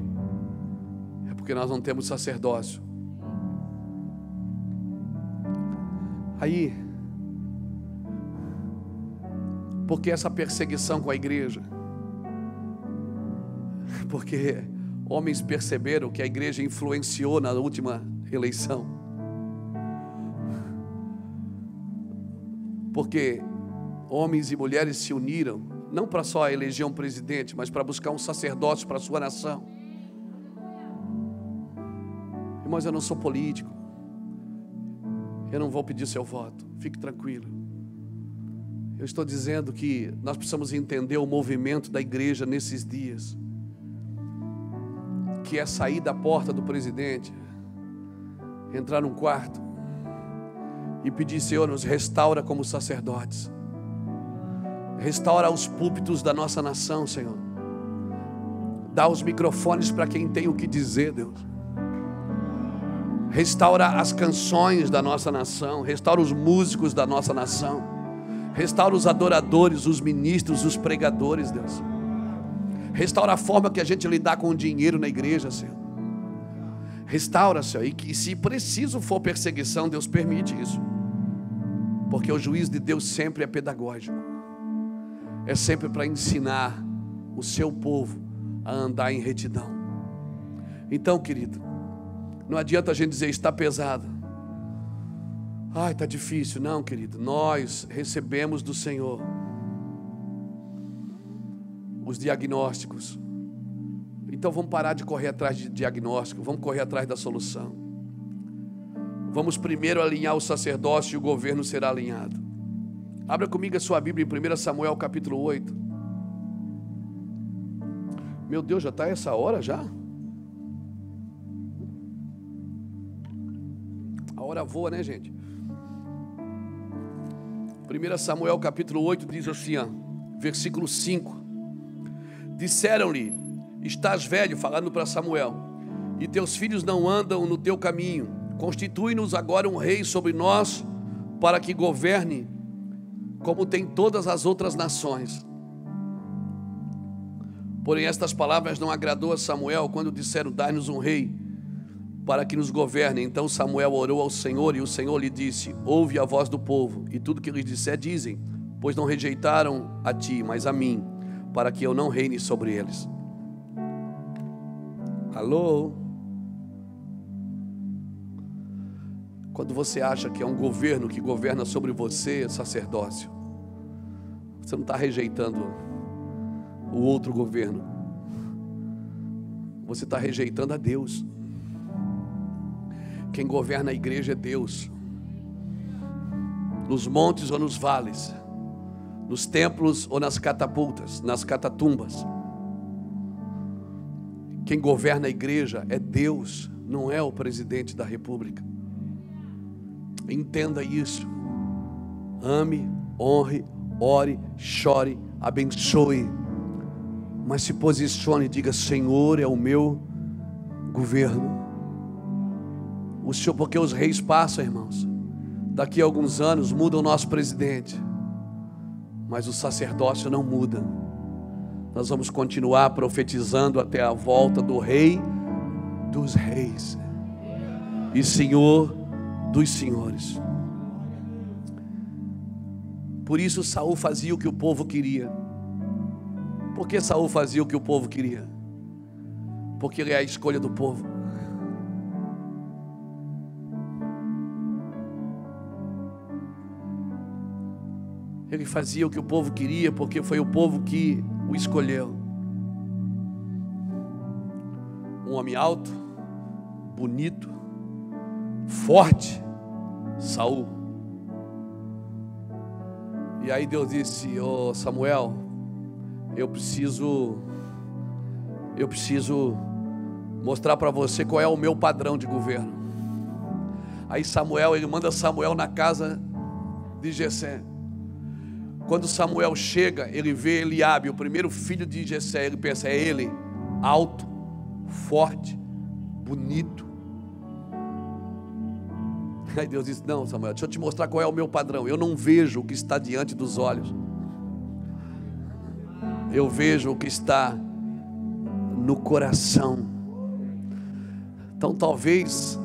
é porque nós não temos sacerdócio. Aí, porque essa perseguição com a igreja? Porque homens perceberam que a igreja influenciou na última eleição. Porque homens e mulheres se uniram, não para só eleger um presidente, mas para buscar um sacerdócio para a sua nação. Irmãos, eu não sou político. Eu não vou pedir seu voto. Fique tranquilo. Eu estou dizendo que nós precisamos entender o movimento da igreja nesses dias. Que é sair da porta do presidente, entrar num quarto e pedir, Senhor, nos restaura como sacerdotes. Restaura os púlpitos da nossa nação, Senhor. Dá os microfones para quem tem o que dizer, Deus restaura as canções da nossa nação, restaura os músicos da nossa nação, restaura os adoradores, os ministros, os pregadores, Deus. Restaura a forma que a gente lidar com o dinheiro na igreja, Senhor. Restaura, Senhor, e que se preciso for perseguição, Deus permite isso. Porque o juiz de Deus sempre é pedagógico. É sempre para ensinar o seu povo a andar em retidão. Então, querido, não adianta a gente dizer está pesado. Ai, está difícil. Não, querido. Nós recebemos do Senhor os diagnósticos. Então vamos parar de correr atrás de diagnóstico, vamos correr atrás da solução. Vamos primeiro alinhar o sacerdócio e o governo será alinhado. Abra comigo a sua Bíblia em 1 Samuel capítulo 8. Meu Deus, já está essa hora já? Hora voa, né, gente? 1 Samuel capítulo 8 diz assim, ó, versículo 5: Disseram-lhe: Estás velho, falando para Samuel, e teus filhos não andam no teu caminho. Constitui-nos agora um rei sobre nós, para que governe como tem todas as outras nações. Porém, estas palavras não agradou a Samuel quando disseram: Dai-nos um rei para que nos governe. Então Samuel orou ao Senhor e o Senhor lhe disse: Ouve a voz do povo, e tudo que lhes disser dizem, pois não rejeitaram a ti, mas a mim, para que eu não reine sobre eles. Alô? Quando você acha que é um governo que governa sobre você, sacerdócio. Você não está rejeitando o outro governo. Você está rejeitando a Deus. Quem governa a igreja é Deus. Nos montes ou nos vales, nos templos ou nas catapultas, nas catatumbas. Quem governa a igreja é Deus, não é o presidente da república. Entenda isso. Ame, honre, ore, chore, abençoe. Mas se posicione e diga: Senhor é o meu governo. O Senhor, porque os reis passam, irmãos. Daqui a alguns anos muda o nosso presidente. Mas o sacerdócio não muda. Nós vamos continuar profetizando até a volta do rei dos reis e Senhor dos senhores. Por isso Saul fazia o que o povo queria. Por que Saul fazia o que o povo queria? Porque ele é a escolha do povo. Ele fazia o que o povo queria, porque foi o povo que o escolheu. Um homem alto, bonito, forte, Saul. E aí Deus disse: "Ô oh Samuel, eu preciso eu preciso mostrar para você qual é o meu padrão de governo". Aí Samuel, ele manda Samuel na casa de Jessé. Quando Samuel chega, ele vê Eliabe, o primeiro filho de Jessé, ele pensa: é ele, alto, forte, bonito. Aí Deus disse: Não, Samuel, deixa eu te mostrar qual é o meu padrão. Eu não vejo o que está diante dos olhos, eu vejo o que está no coração. Então, talvez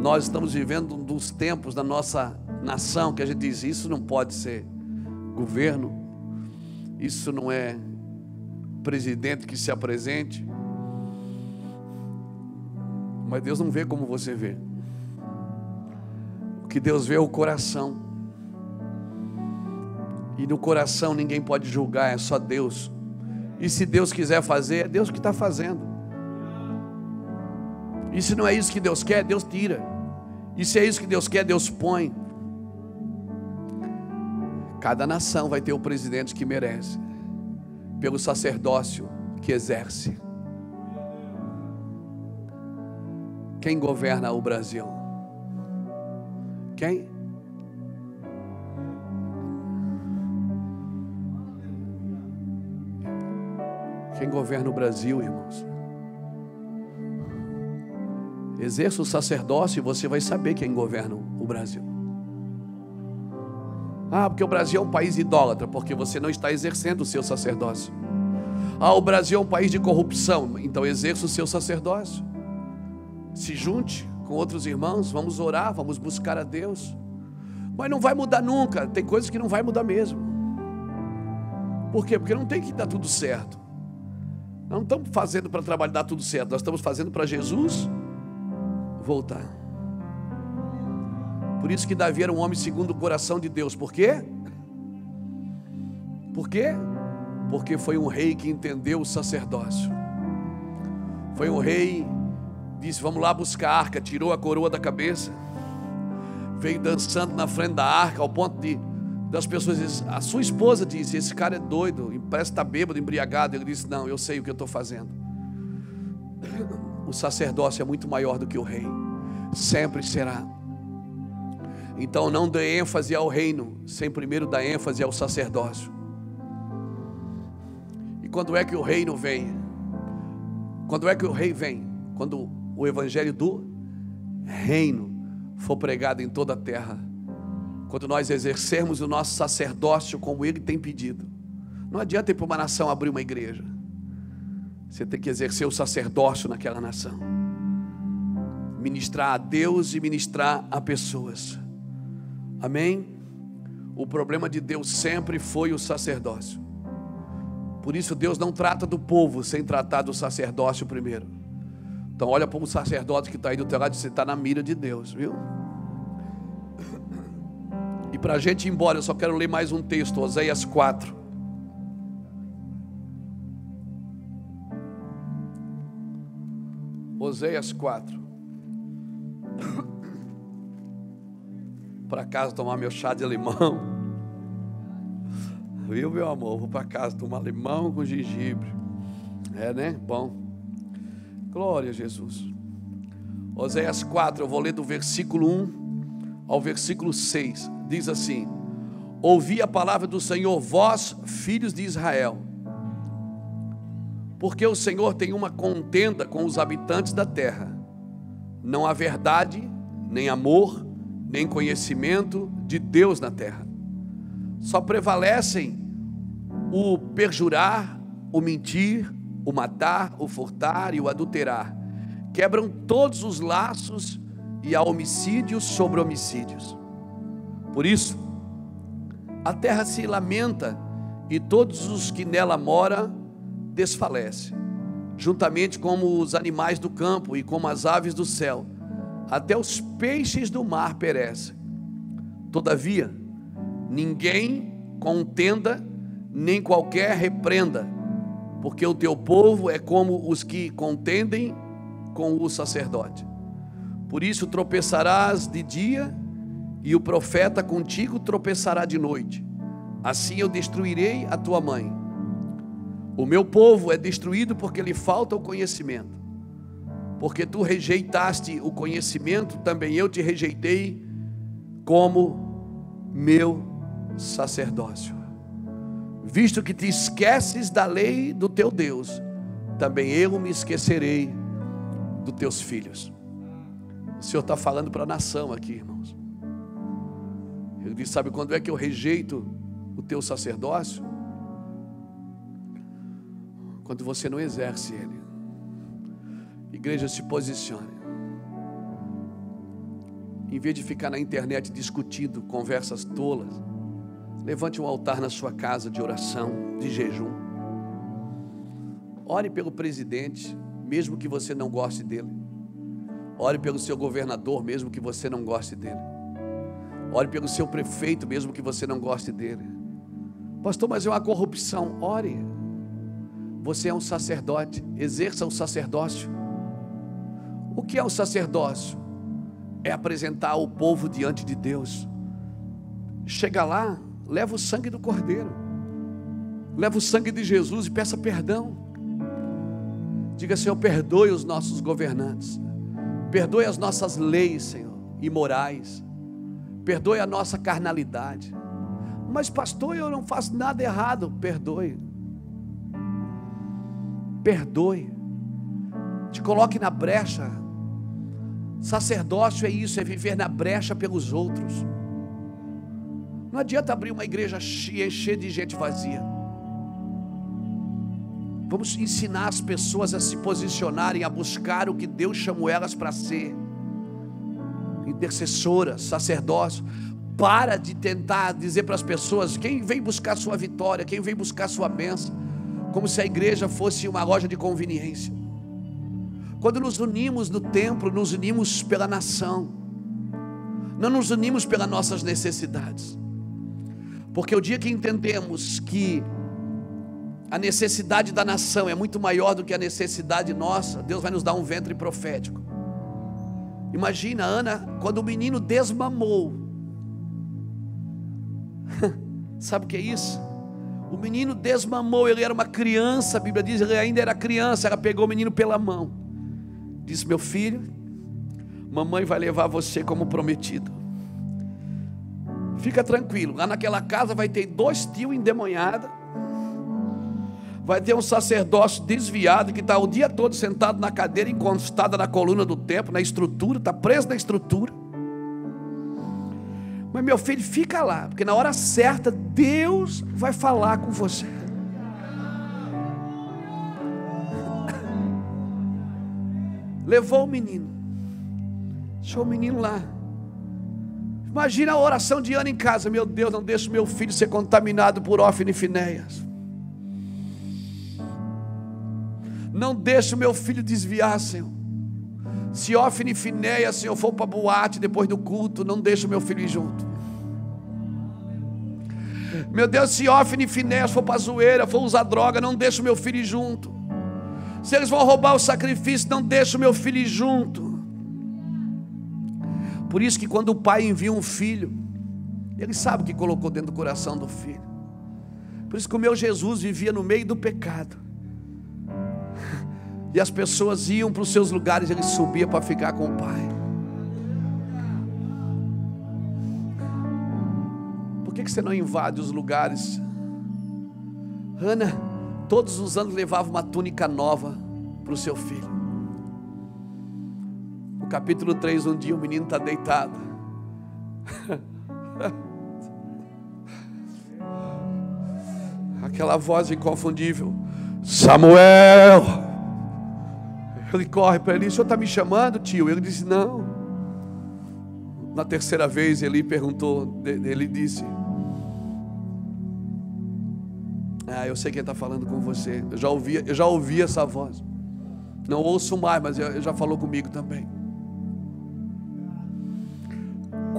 nós estamos vivendo um dos tempos da nossa nação que a gente diz: Isso não pode ser governo, isso não é presidente que se apresente. Mas Deus não vê como você vê que Deus vê é o coração. E no coração ninguém pode julgar, é só Deus. E se Deus quiser fazer, é Deus que está fazendo. E se não é isso que Deus quer, Deus tira. E se é isso que Deus quer, Deus põe. Cada nação vai ter o presidente que merece, pelo sacerdócio que exerce. Quem governa o Brasil? Quem? Quem governa o Brasil, irmãos? Exerça o sacerdócio e você vai saber quem governa o Brasil. Ah, porque o Brasil é um país idólatra, porque você não está exercendo o seu sacerdócio. Ah, o Brasil é um país de corrupção, então exerça o seu sacerdócio. Se junte com outros irmãos, vamos orar, vamos buscar a Deus. Mas não vai mudar nunca, tem coisas que não vai mudar mesmo. Por quê? Porque não tem que dar tudo certo. Não estamos fazendo para trabalhar dar tudo certo, nós estamos fazendo para Jesus voltar. Por isso que Davi era um homem segundo o coração de Deus. Por quê? Por quê? Porque foi um rei que entendeu o sacerdócio. Foi um rei disse: Vamos lá buscar a arca. Tirou a coroa da cabeça, veio dançando na frente da arca, ao ponto de das pessoas dizem, a sua esposa disse: Esse cara é doido, parece estar bêbado, embriagado. Ele disse: Não, eu sei o que eu estou fazendo. O sacerdócio é muito maior do que o rei, sempre será. Então não dê ênfase ao reino, sem primeiro dar ênfase ao sacerdócio. E quando é que o reino vem? Quando é que o rei vem? Quando o evangelho do reino for pregado em toda a terra, quando nós exercermos o nosso sacerdócio como ele tem pedido. Não adianta ir para uma nação abrir uma igreja. Você tem que exercer o sacerdócio naquela nação. Ministrar a Deus e ministrar a pessoas. Amém? O problema de Deus sempre foi o sacerdócio. Por isso Deus não trata do povo sem tratar do sacerdócio primeiro. Então olha para o sacerdote que está aí do teu lado e você está na mira de Deus, viu? E para a gente ir embora, eu só quero ler mais um texto, Oséias 4. Oséias 4. Para casa tomar meu chá de limão. Viu, meu amor? Vou para casa tomar limão com gengibre. É, né? Bom. Glória a Jesus. Oséias 4, eu vou ler do versículo 1 ao versículo 6. Diz assim: Ouvi a palavra do Senhor, vós, filhos de Israel porque o Senhor tem uma contenda com os habitantes da terra. Não há verdade, nem amor, nem conhecimento de Deus na terra. Só prevalecem o perjurar, o mentir, o matar, o furtar e o adulterar. Quebram todos os laços e há homicídios sobre homicídios. Por isso, a terra se lamenta e todos os que nela moram desfalece, juntamente como os animais do campo e como as aves do céu, até os peixes do mar perecem. Todavia, ninguém contenda, nem qualquer repreenda, porque o teu povo é como os que contendem com o sacerdote. Por isso tropeçarás de dia, e o profeta contigo tropeçará de noite. Assim eu destruirei a tua mãe o meu povo é destruído porque lhe falta o conhecimento. Porque tu rejeitaste o conhecimento, também eu te rejeitei como meu sacerdócio. Visto que te esqueces da lei do teu Deus, também eu me esquecerei dos teus filhos. O Senhor está falando para a nação aqui, irmãos. Ele diz: Sabe quando é que eu rejeito o teu sacerdócio? quando você não exerce ele. Igreja, se posicione. Em vez de ficar na internet discutindo conversas tolas, levante um altar na sua casa de oração, de jejum. Ore pelo presidente, mesmo que você não goste dele. Ore pelo seu governador, mesmo que você não goste dele. Ore pelo seu prefeito, mesmo que você não goste dele. Pastor, mas é uma corrupção. Ore. Você é um sacerdote, exerça o sacerdócio. O que é o sacerdócio? É apresentar o povo diante de Deus. Chega lá, leva o sangue do Cordeiro, leva o sangue de Jesus e peça perdão. Diga, Senhor, perdoe os nossos governantes, perdoe as nossas leis, Senhor, imorais, perdoe a nossa carnalidade. Mas, pastor, eu não faço nada errado, perdoe perdoe, te coloque na brecha. Sacerdócio é isso, é viver na brecha pelos outros. Não adianta abrir uma igreja cheia, cheia de gente vazia. Vamos ensinar as pessoas a se posicionarem, a buscar o que Deus chamou elas para ser. Intercessoras, sacerdócio. Para de tentar dizer para as pessoas quem vem buscar sua vitória, quem vem buscar sua bênção como se a igreja fosse uma loja de conveniência. Quando nos unimos no templo, nos unimos pela nação, não nos unimos pelas nossas necessidades, porque o dia que entendemos que a necessidade da nação é muito maior do que a necessidade nossa, Deus vai nos dar um ventre profético. Imagina, Ana, quando o menino desmamou, sabe o que é isso? O menino desmamou, ele era uma criança, a Bíblia diz, ele ainda era criança, ela pegou o menino pela mão. Disse: Meu filho, mamãe vai levar você como prometido. Fica tranquilo, lá naquela casa vai ter dois tios endemoniados, vai ter um sacerdócio desviado que está o dia todo sentado na cadeira, encostada na coluna do templo, na estrutura, está preso na estrutura. Mas meu filho, fica lá, porque na hora certa Deus vai falar com você. Levou o menino, deixou o menino lá. Imagina a oração de Ana em casa: Meu Deus, não deixe meu filho ser contaminado por Ófine e Finéias. Não deixe meu filho desviar, Senhor. Se Ofne e Finéia, se eu for para boate depois do culto, não deixa o meu filho ir junto. Meu Deus, se Ofne e Finéia for para zoeira, for usar droga, não deixa o meu filho ir junto. Se eles vão roubar o sacrifício, não deixa o meu filho ir junto. Por isso que quando o pai envia um filho, ele sabe o que colocou dentro do coração do filho. Por isso que o meu Jesus vivia no meio do pecado. E as pessoas iam para os seus lugares, ele subia para ficar com o pai. Por que, que você não invade os lugares? Ana, todos os anos levava uma túnica nova para o seu filho capítulo 3, um dia o menino está deitado. Aquela voz inconfundível: Samuel. Ele corre para ele: O senhor está me chamando, tio? Ele disse: Não. Na terceira vez ele perguntou, ele disse: Ah, eu sei quem está falando com você. Eu já ouvi, eu já ouvi essa voz. Não ouço mais, mas ele já falou comigo também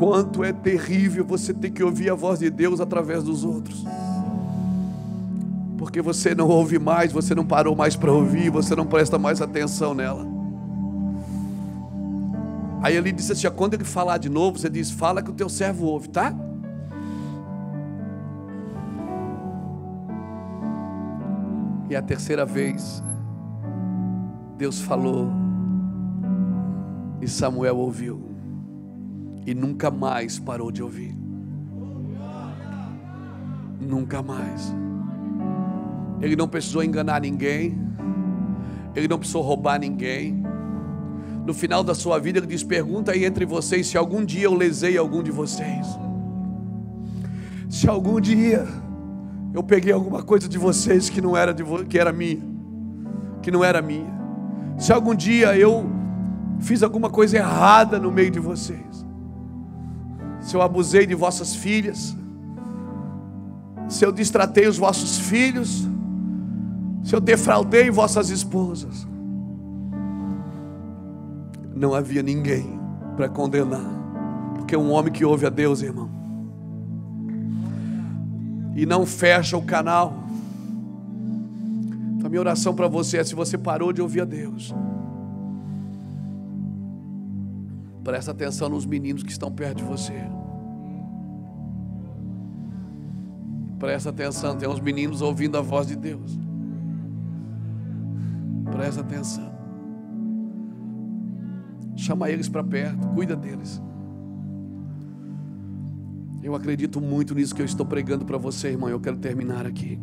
quanto é terrível você ter que ouvir a voz de Deus através dos outros. Porque você não ouve mais, você não parou mais para ouvir, você não presta mais atenção nela. Aí ele disse assim: quando ele falar de novo, você diz: fala que o teu servo ouve, tá? E a terceira vez, Deus falou, e Samuel ouviu e nunca mais parou de ouvir. Nunca mais. Ele não precisou enganar ninguém, ele não precisou roubar ninguém. No final da sua vida, ele diz: Pergunta aí entre vocês se algum dia eu lesei algum de vocês. Se algum dia eu peguei alguma coisa de vocês que não era, de que era minha, que não era minha. Se algum dia eu fiz alguma coisa errada no meio de vocês se eu abusei de vossas filhas, se eu distratei os vossos filhos, se eu defraudei vossas esposas. Não havia ninguém para condenar, porque um homem que ouve a Deus, irmão, e não fecha o canal. Então, minha oração para você é: se você parou de ouvir a Deus, Presta atenção nos meninos que estão perto de você. Presta atenção, tem uns meninos ouvindo a voz de Deus. Presta atenção. Chama eles para perto, cuida deles. Eu acredito muito nisso que eu estou pregando para você, irmão. Eu quero terminar aqui.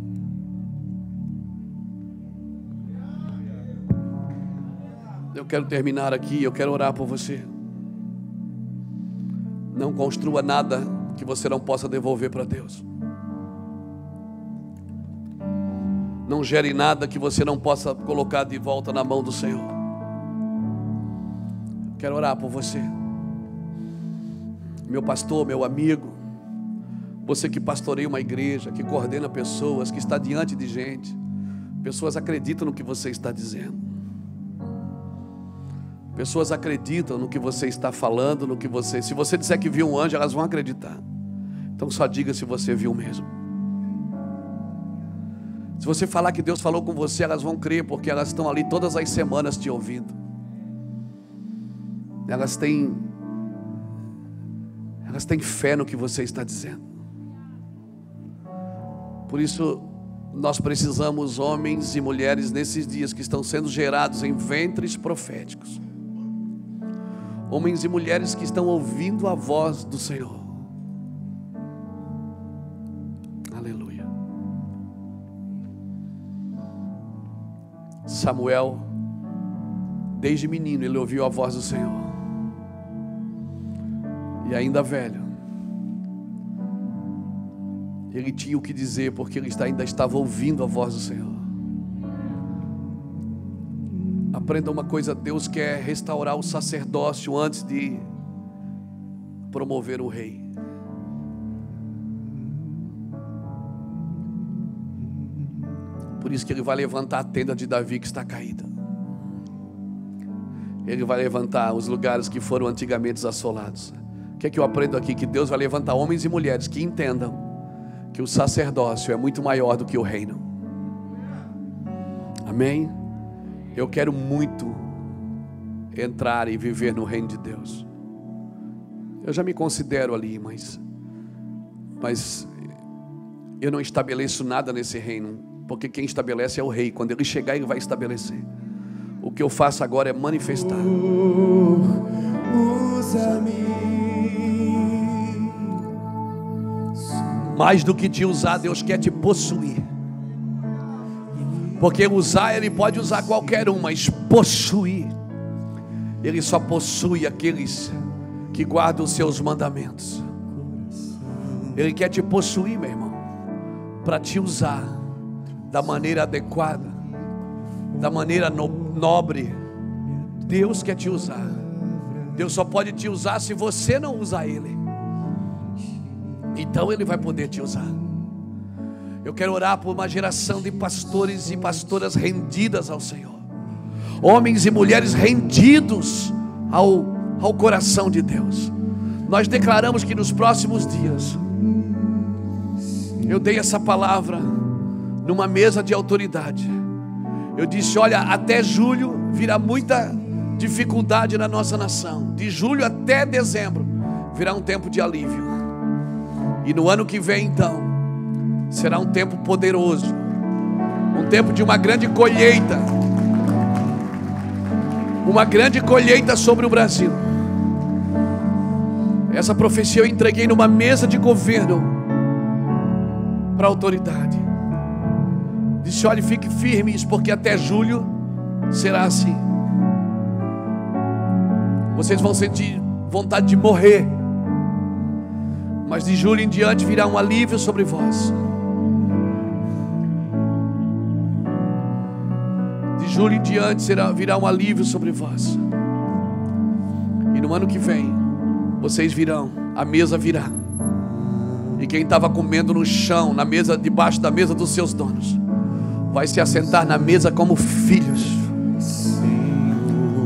Eu quero terminar aqui, eu quero orar por você. Não construa nada que você não possa devolver para Deus. Não gere nada que você não possa colocar de volta na mão do Senhor. Quero orar por você. Meu pastor, meu amigo, você que pastoreia uma igreja, que coordena pessoas, que está diante de gente, pessoas acreditam no que você está dizendo. Pessoas acreditam no que você está falando, no que você. Se você disser que viu um anjo, elas vão acreditar. Então só diga se você viu mesmo. Se você falar que Deus falou com você, elas vão crer, porque elas estão ali todas as semanas te ouvindo. Elas têm elas têm fé no que você está dizendo. Por isso, nós precisamos homens e mulheres nesses dias que estão sendo gerados em ventres proféticos homens e mulheres que estão ouvindo a voz do Senhor. Aleluia. Samuel, desde menino, ele ouviu a voz do Senhor. E ainda velho, ele tinha o que dizer, porque ele ainda estava ouvindo a voz do Senhor. Aprenda uma coisa: Deus quer restaurar o sacerdócio antes de promover o rei. Por isso que ele vai levantar a tenda de Davi que está caída. Ele vai levantar os lugares que foram antigamente assolados. O que é que eu aprendo aqui? Que Deus vai levantar homens e mulheres que entendam que o sacerdócio é muito maior do que o reino. Amém? Eu quero muito entrar e viver no reino de Deus. Eu já me considero ali, mas mas eu não estabeleço nada nesse reino, porque quem estabelece é o rei. Quando ele chegar, ele vai estabelecer. O que eu faço agora é manifestar. Mais do que te usar, Deus quer te possuir. Porque usar, Ele pode usar qualquer um, mas possuir, Ele só possui aqueles que guardam os seus mandamentos. Ele quer te possuir, meu irmão, para te usar da maneira adequada, da maneira nobre. Deus quer te usar. Deus só pode te usar se você não usar Ele. Então Ele vai poder te usar. Eu quero orar por uma geração de pastores e pastoras rendidas ao Senhor, homens e mulheres rendidos ao, ao coração de Deus. Nós declaramos que nos próximos dias, eu dei essa palavra numa mesa de autoridade. Eu disse: Olha, até julho virá muita dificuldade na nossa nação. De julho até dezembro virá um tempo de alívio. E no ano que vem, então, será um tempo poderoso um tempo de uma grande colheita. Uma grande colheita sobre o Brasil. Essa profecia eu entreguei numa mesa de governo para a autoridade. Disse: olhe, fique firmes, porque até julho será assim. Vocês vão sentir vontade de morrer, mas de julho em diante virá um alívio sobre vós. De julho em diante será, virá um alívio sobre vós. E no ano que vem, vocês virão, a mesa virá. E quem estava comendo no chão, na mesa, debaixo da mesa dos seus donos, vai se assentar na mesa como filhos.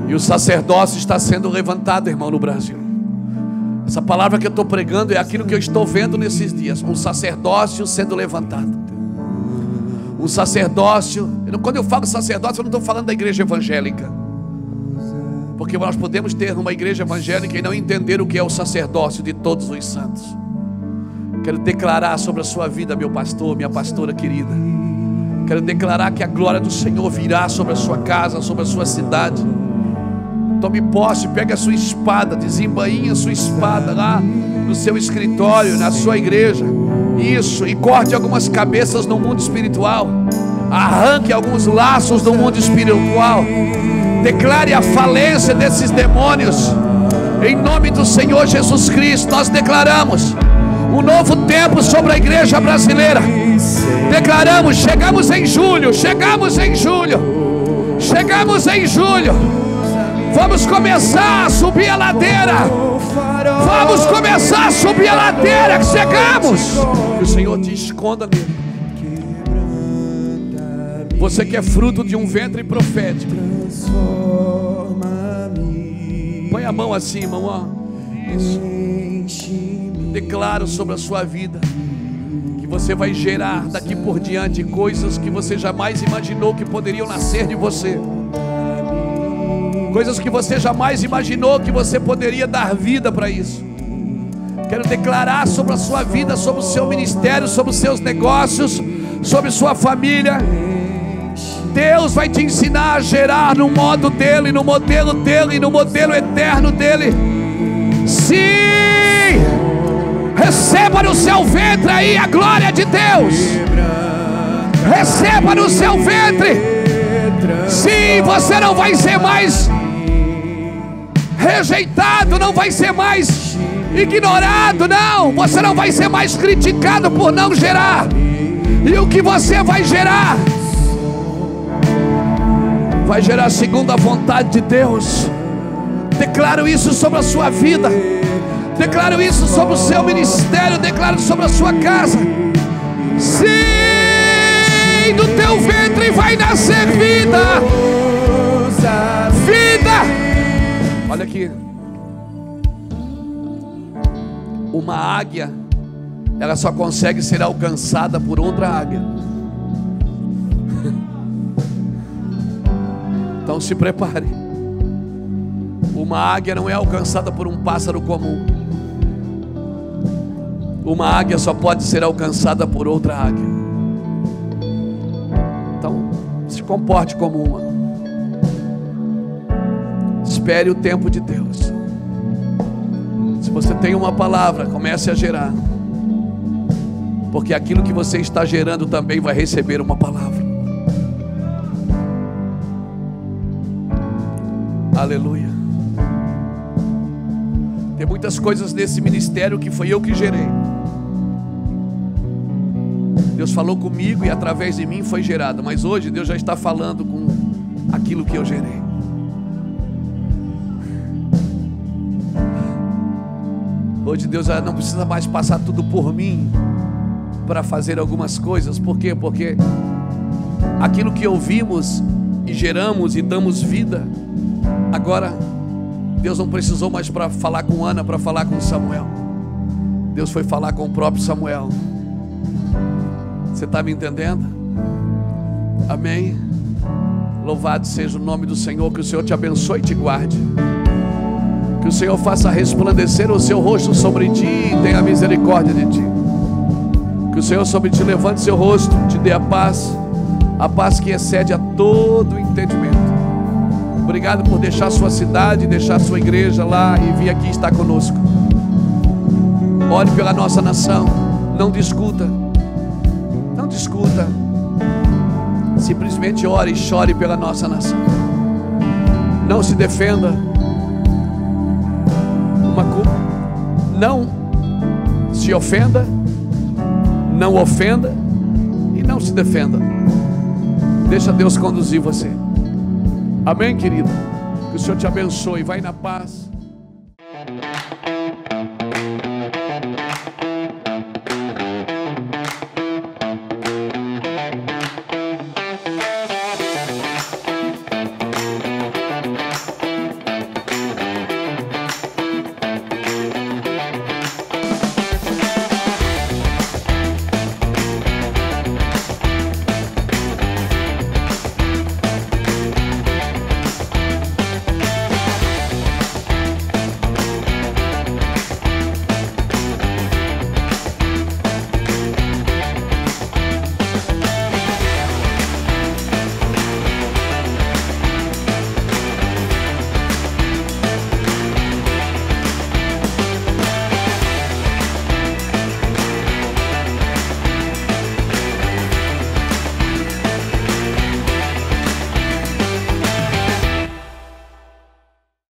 E o sacerdócio está sendo levantado, irmão, no Brasil. Essa palavra que eu estou pregando é aquilo que eu estou vendo nesses dias: um sacerdócio sendo levantado. Um sacerdócio, quando eu falo sacerdócio, eu não estou falando da igreja evangélica. Porque nós podemos ter uma igreja evangélica e não entender o que é o sacerdócio de todos os santos. Quero declarar sobre a sua vida, meu pastor, minha pastora querida. Quero declarar que a glória do Senhor virá sobre a sua casa, sobre a sua cidade. Tome posse, pegue a sua espada, desembainhe a sua espada lá no seu escritório, na sua igreja. Isso, e corte algumas cabeças no mundo espiritual. Arranque alguns laços do mundo espiritual. Declare a falência desses demônios. Em nome do Senhor Jesus Cristo, nós declaramos um novo tempo sobre a igreja brasileira. Declaramos: chegamos em julho, chegamos em julho, chegamos em julho. Vamos começar a subir a ladeira. Vamos começar a subir a ladeira que chegamos. Que o Senhor te esconda nele. Você que é fruto de um ventre profético. Põe a mão assim, irmão, ó. Isso declaro sobre a sua vida que você vai gerar daqui por diante coisas que você jamais imaginou que poderiam nascer de você. Coisas que você jamais imaginou que você poderia dar vida para isso. Quero declarar sobre a sua vida, sobre o seu ministério, sobre os seus negócios, sobre sua família. Deus vai te ensinar a gerar no modo dele, no modelo dele, no modelo eterno dele. Sim! Receba no seu ventre aí a glória de Deus. Receba no seu ventre. Sim, você não vai ser mais rejeitado, não vai ser mais ignorado, não. Você não vai ser mais criticado por não gerar. E o que você vai gerar? Vai gerar segundo a vontade de Deus. Declaro isso sobre a sua vida. Declaro isso sobre o seu ministério, declaro sobre a sua casa. Sim, do teu ventre vai nascer vida. Vida. Olha aqui. Uma águia, ela só consegue ser alcançada por outra águia. Então se prepare. Uma águia não é alcançada por um pássaro comum. Uma águia só pode ser alcançada por outra águia. Então, se comporte como uma. Espere o tempo de Deus. Se você tem uma palavra, comece a gerar. Porque aquilo que você está gerando também vai receber uma palavra. Aleluia. Tem muitas coisas nesse ministério que foi eu que gerei. Deus falou comigo e através de mim foi gerado, mas hoje Deus já está falando com aquilo que eu gerei. Hoje Deus já não precisa mais passar tudo por mim para fazer algumas coisas, por quê? Porque aquilo que ouvimos e geramos e damos vida, agora Deus não precisou mais para falar com Ana, para falar com Samuel. Deus foi falar com o próprio Samuel. Você está me entendendo? Amém. Louvado seja o nome do Senhor, que o Senhor te abençoe e te guarde. Que o Senhor faça resplandecer o seu rosto sobre ti e tenha misericórdia de ti. Que o Senhor sobre ti levante seu rosto, te dê a paz, a paz que excede a todo entendimento. Obrigado por deixar sua cidade, deixar sua igreja lá e vir aqui estar conosco. Ore pela nossa nação, não discuta discuta. Simplesmente ore e chore pela nossa nação. Não se defenda. Não se ofenda. Não ofenda. E não se defenda. Deixa Deus conduzir você. Amém, querido? Que o Senhor te abençoe. Vai na paz.